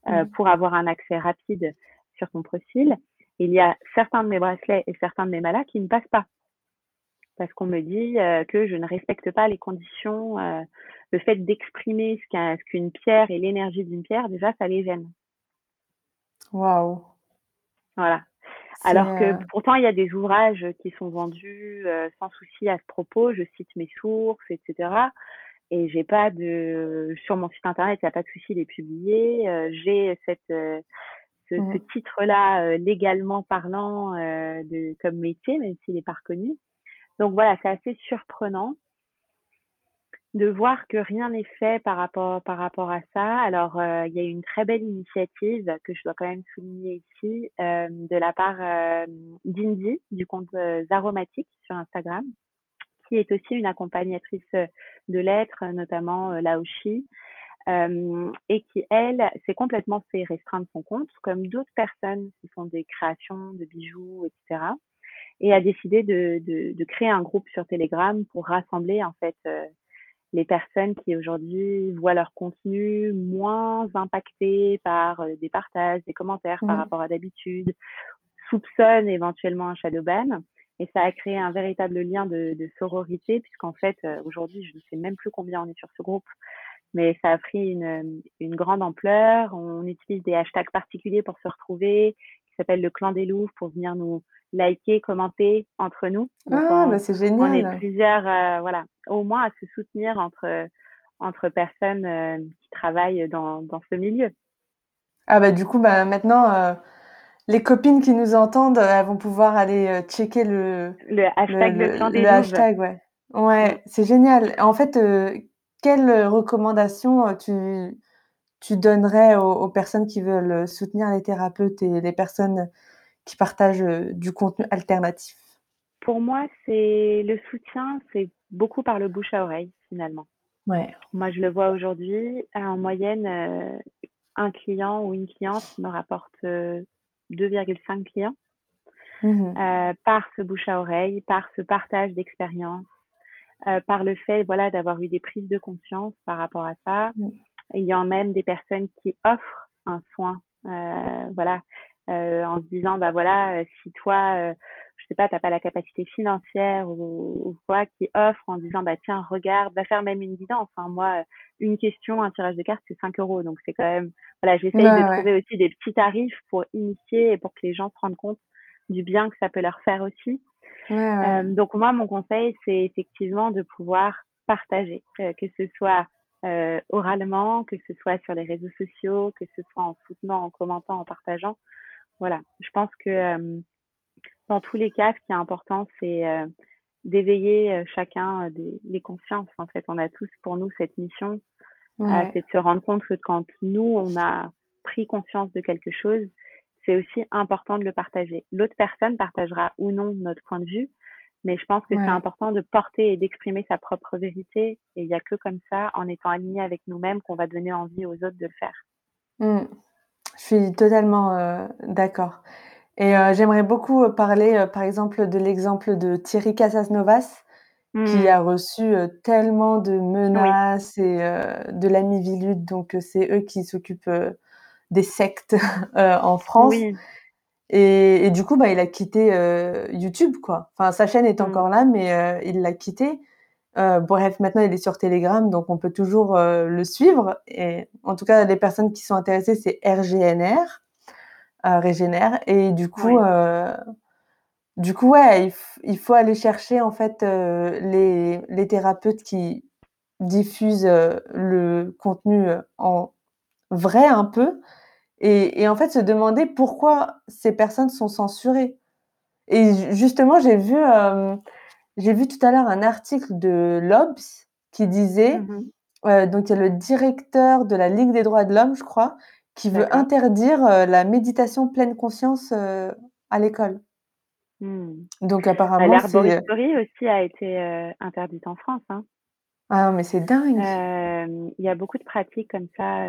heu, Mmh. pour avoir un accès rapide sur ton profil. Il y a certains de mes bracelets et certains de mes malas qui ne passent pas. parce qu'on me dit que je ne respecte pas les conditions. le fait d'exprimer ce qu'une pierre et l'énergie d'une pierre, déjà, ça les gêne. Waouh. Voilà. Alors que pourtant, il y a des ouvrages qui sont vendus sans souci à ce propos. Je cite mes sources, etc. Et j'ai pas de sur mon site internet, il n'y a pas de souci de les publier. j'ai cette ce, mmh. titre-là légalement parlant de comme métier, même s'il n'est pas reconnu. Donc voilà, c'est assez surprenant de voir que rien n'est fait par rapport, par rapport à ça. Alors, euh, il y a une très belle initiative que je dois quand même souligner ici euh, de la part euh, d'Indy, du compte Zaromatique sur Instagram, qui est aussi une accompagnatrice de lettres, notamment Laoshi, et qui, elle, s'est complètement fait restreindre son compte, comme d'autres personnes qui font des créations de bijoux, etc et a décidé de, de, de, créer un groupe sur Telegram pour rassembler en fait euh, les personnes qui aujourd'hui voient leur contenu moins impacté par euh, des partages, des commentaires par mmh. rapport à d'habitude, soupçonnent éventuellement un shadow ban. Et ça a créé un véritable lien de, de sororité, puisqu'en fait, euh, aujourd'hui, je ne sais même plus combien on est sur ce groupe, mais ça a pris une, une grande ampleur. On utilise des hashtags particuliers pour se retrouver, qui s'appelle le clan des loups, pour venir nous, liker, commenter entre nous. ah, bah c'est génial. On est plusieurs, euh, voilà, au moins à se soutenir entre, entre personnes euh, qui travaillent dans, dans, ce milieu. Ah bah du coup, bah, maintenant, euh, les copines qui nous entendent, elles vont pouvoir aller checker le, le hashtag le, le, hashtag, ouais. Ouais, mm. c'est génial. En fait, quelles recommandations tu, tu donnerais aux, aux, personnes qui veulent soutenir les thérapeutes et les personnes qui partagent euh, du contenu alternatif? Pour moi, c'est le soutien, c'est beaucoup par le bouche à oreille finalement. Ouais. Moi, je le vois aujourd'hui. En moyenne, euh, un client ou une cliente me rapporte 2,5 euh, clients mmh par ce bouche à oreille, par ce partage d'expérience, par le fait voilà, d'avoir eu des prises de conscience par rapport à ça. Mmh. Il y a même des personnes qui offrent un soin. voilà, euh, en se disant bah voilà euh, si toi euh, je sais pas t'as pas la capacité financière ou, quoi qui offre en disant bah tiens regarde va faire même une guidance hein. moi une question un tirage de cartes c'est 5 euros donc c'est quand même voilà j'essaye de trouver aussi des petits tarifs pour initier et pour que les gens se rendent compte du bien que ça peut leur faire aussi donc moi mon conseil c'est effectivement de pouvoir partager que ce soit oralement, que ce soit sur les réseaux sociaux, que ce soit en soutenant, en commentant, en partageant. Voilà, je pense que dans tous les cas, ce qui est important, c'est d'éveiller chacun des, les consciences. En fait, on a tous pour nous cette mission, c'est de se rendre compte que quand nous, on a pris conscience de quelque chose, c'est aussi important de le partager. L'autre personne partagera ou non notre point de vue, mais je pense que c'est important de porter et d'exprimer sa propre vérité. Et il n'y a que comme ça, en étant aligné avec nous-mêmes, qu'on va donner envie aux autres de le faire. Mmh. Je suis totalement euh, d'accord. Et euh, j'aimerais beaucoup euh, parler, par exemple, de l'exemple de Thierry Casasnovas, qui mmh. a reçu tellement de menaces et de l'ami Vilude. Donc, c'est eux qui s'occupent des sectes en France. Et, et, du coup, bah, il a quitté YouTube, quoi. Enfin, sa chaîne est mmh. encore là, mais il l'a quitté. Euh, bref, maintenant il est sur Telegram, donc on peut toujours euh, le suivre. Et en tout cas, les personnes qui sont intéressées, c'est RGNR, euh, Régénère. Et du coup, du coup, ouais, il, faut aller chercher en fait les, les, thérapeutes qui diffusent le contenu en vrai un peu, et, et, en fait se demander pourquoi ces personnes sont censurées. Et justement, j'ai vu j'ai vu tout à l'heure un article de l'Obs qui disait, mmh euh, donc il y a le directeur de la Ligue des droits de l'homme, je crois, qui veut interdire euh, la méditation pleine conscience à l'école. Mmh. Donc apparemment, l'herboristerie aussi a été interdite en France. Hein. Ah mais c'est dingue. Il y a beaucoup de pratiques comme ça.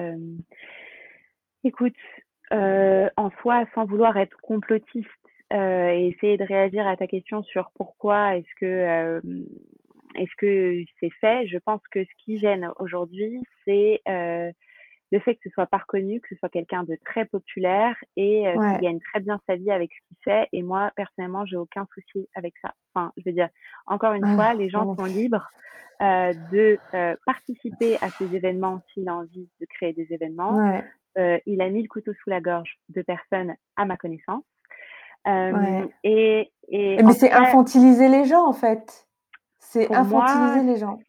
Écoute, en soi, sans vouloir être complotiste, euh, et essayer de réagir à ta question sur pourquoi est-ce que euh, est-ce que c'est fait. Je pense que ce qui gêne aujourd'hui, c'est euh, le fait que ce soit pas reconnu, que ce soit quelqu'un de très populaire et euh, qui gagne très bien sa vie avec ce qu'il fait. Et moi, personnellement, j'ai aucun souci avec ça. Enfin, je veux dire, encore une fois, les gens sont libres euh, de euh, participer à ces événements s'il a envie de créer des événements. il a mis le couteau sous la gorge de personnes à ma connaissance. et, et, Mais c'est infantiliser les gens, en fait. C'est infantiliser les gens.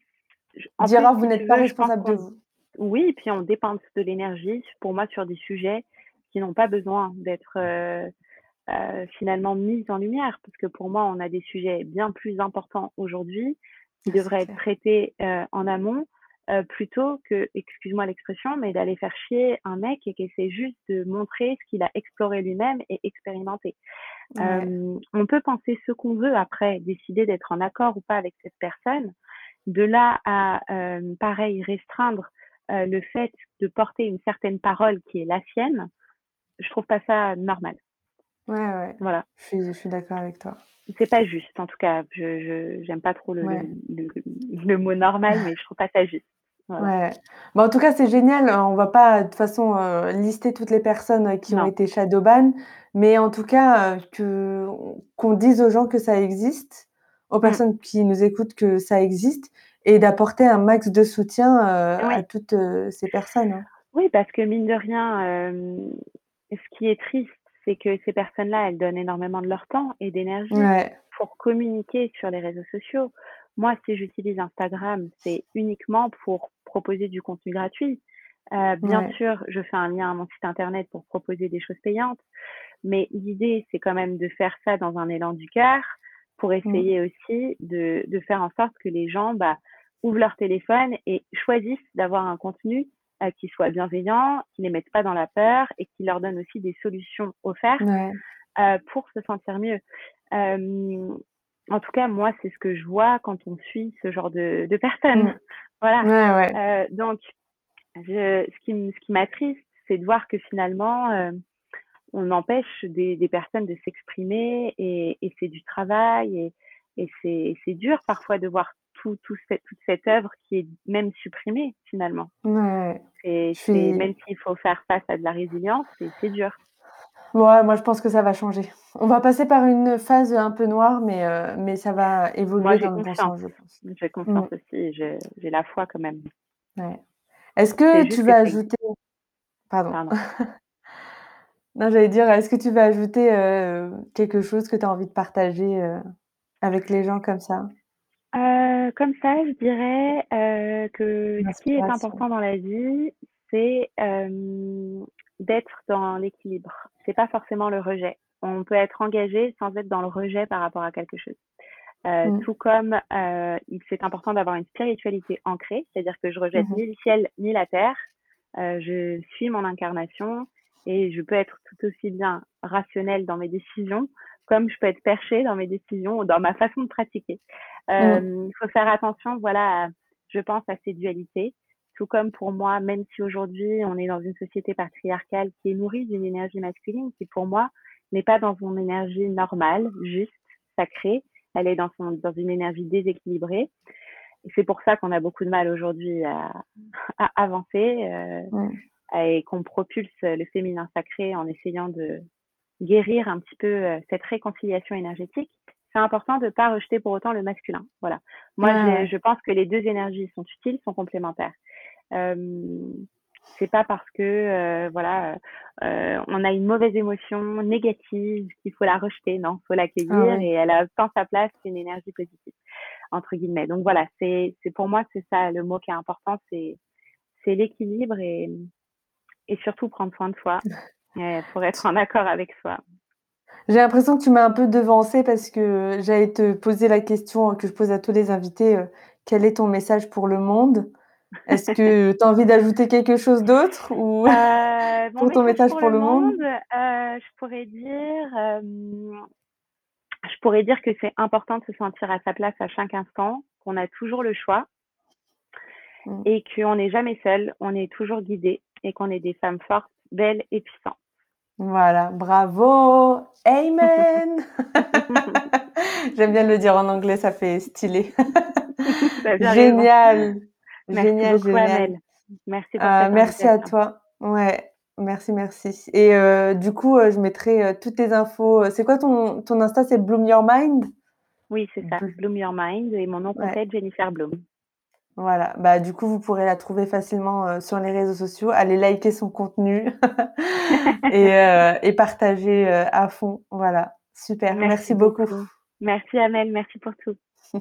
Dire, ah, vous n'êtes pas responsable de vous. Oui, puis on dépense de l'énergie, pour moi, sur des sujets qui n'ont pas besoin d'être euh, euh, finalement mis en lumière, parce que pour moi, on a des sujets bien plus importants aujourd'hui qui devraient être traités euh, en amont, plutôt que, excuse-moi l'expression, mais d'aller faire chier un mec et qui essaie juste de montrer ce qu'il a exploré lui-même et expérimenté. on peut penser ce qu'on veut après, décider d'être en accord ou pas avec cette personne. De là à, pareil, restreindre euh, le fait de porter une certaine parole qui est la sienne, je trouve pas ça normal. Ouais, ouais. Voilà. Je suis, je suis d'accord avec toi. C'est pas juste, en tout cas. Je j'aime pas trop le, le, mot normal, mais je trouve pas ça juste. Ouais. Bon, en tout cas, c'est génial. On va pas de toute façon euh, lister toutes les personnes qui ont été shadowban, mais en tout cas, euh, que qu'on dise aux gens que ça existe, aux mmh. personnes qui nous écoutent que ça existe, et d'apporter un max de soutien euh, à toutes euh, ces personnes. Hein. Oui, parce que mine de rien, euh, ce qui est triste, c'est que ces personnes-là, elles donnent énormément de leur temps et d'énergie pour communiquer sur les réseaux sociaux. Moi, si j'utilise Instagram, c'est uniquement pour proposer du contenu gratuit. bien sûr, je fais un lien à mon site internet pour proposer des choses payantes, mais l'idée, c'est quand même de faire ça dans un élan du cœur pour mmh. essayer aussi de, de, faire en sorte que les gens bah, ouvrent leur téléphone et choisissent d'avoir un contenu euh, qui soit bienveillant, qui ne les mette pas dans la peur et qui leur donne aussi des solutions offertes euh, pour se sentir mieux. Euh, en tout cas, moi, c'est ce que je vois quand on suit ce genre de, de personnes. Mm. Voilà. donc, je, ce qui, ce qui m'attriste, c'est de voir que finalement, on empêche des, des personnes de s'exprimer et, et c'est du travail et, et c'est dur parfois de voir tout, tout cette, toute cette œuvre qui est même supprimée finalement. Ouais. Et même s'il faut faire face à de la résilience, c'est dur. Ouais, moi je pense que ça va changer. On va passer par une phase un peu noire, mais, euh, mais ça va évoluer dans le bon sens, je pense. J'ai confiance mm. aussi, j'ai la foi quand même. Ouais. Est-ce que tu vas ajouter. Pardon. Pardon. non, j'allais dire, est-ce que tu vas ajouter euh, quelque chose que tu as envie de partager euh, avec les gens comme ça? Euh, comme ça, je dirais, que ce qui est important dans la vie, c'est, d'être dans l'équilibre. C'est pas forcément le rejet. On peut être engagé sans être dans le rejet par rapport à quelque chose. Mmh. tout comme, il c'est important d'avoir une spiritualité ancrée, c'est-à-dire que je rejette mmh ni le ciel ni la terre. je suis mon incarnation et je peux être tout aussi bien rationnelle dans mes décisions comme je peux être perchée dans mes décisions ou dans ma façon de pratiquer. Mm. Euh, il faut faire attention, voilà, je pense à ces dualités. Tout comme pour moi, même si aujourd'hui on est dans une société patriarcale qui est nourrie d'une énergie masculine, qui pour moi n'est pas dans son énergie normale, juste, sacrée, elle est dans, son, dans une énergie déséquilibrée. Et c'est pour ça qu'on a beaucoup de mal aujourd'hui à, à, avancer euh, mm. Et qu'on propulse le féminin sacré en essayant de guérir un petit peu euh, cette réconciliation énergétique c'est important de ne pas rejeter pour autant le masculin. Voilà. Moi, je, pense que les deux énergies sont utiles, sont complémentaires. Euh, c'est pas parce que euh, voilà, euh, on a une mauvaise émotion négative qu'il faut la rejeter. Non, faut l'accueillir ah et elle a tant sa place qu'une énergie positive entre guillemets. Donc voilà, c'est pour moi c'est ça le mot qui est important, c'est c'est l'équilibre et et surtout prendre soin de soi pour être en accord avec soi. J'ai l'impression que tu m'as un peu devancée parce que j'allais te poser la question que je pose à tous les invités, euh, quel est ton message pour le monde? Est-ce que tu as envie d'ajouter quelque chose d'autre ou euh, pour ton message pour, le monde? Euh, je pourrais dire, je pourrais dire que c'est important de se sentir à sa place à chaque instant, qu'on a toujours le choix mmh. et qu'on n'est jamais seul, on est toujours guidé et qu'on est des femmes fortes, belles et puissantes. Voilà, bravo, amen. J'aime bien le dire en anglais, ça fait stylé. génial, génial, génial. Merci pour Euh, merci à toi. Ouais, merci, merci. Et euh, du coup, euh, je mettrai toutes les infos. C'est quoi ton, ton Insta? C'est Bloom Your Mind? Oui, c'est ça, Bl- Bloom Your Mind et mon nom Ouais, complet Jennifer Bloom. Voilà. Bah, du coup, vous pourrez la trouver facilement euh, sur les réseaux sociaux. Allez liker son contenu et, euh, et partager euh, à fond. Voilà, super. Merci Merci beaucoup. beaucoup. Merci Amel, merci pour tout.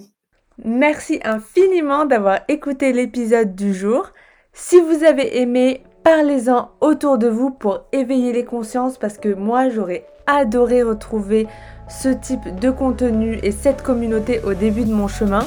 Merci infiniment d'avoir écouté l'épisode du jour. Si vous avez aimé, parlez-en autour de vous pour éveiller les consciences parce que moi j'aurais adoré retrouver ce type de contenu et cette communauté au début de mon chemin.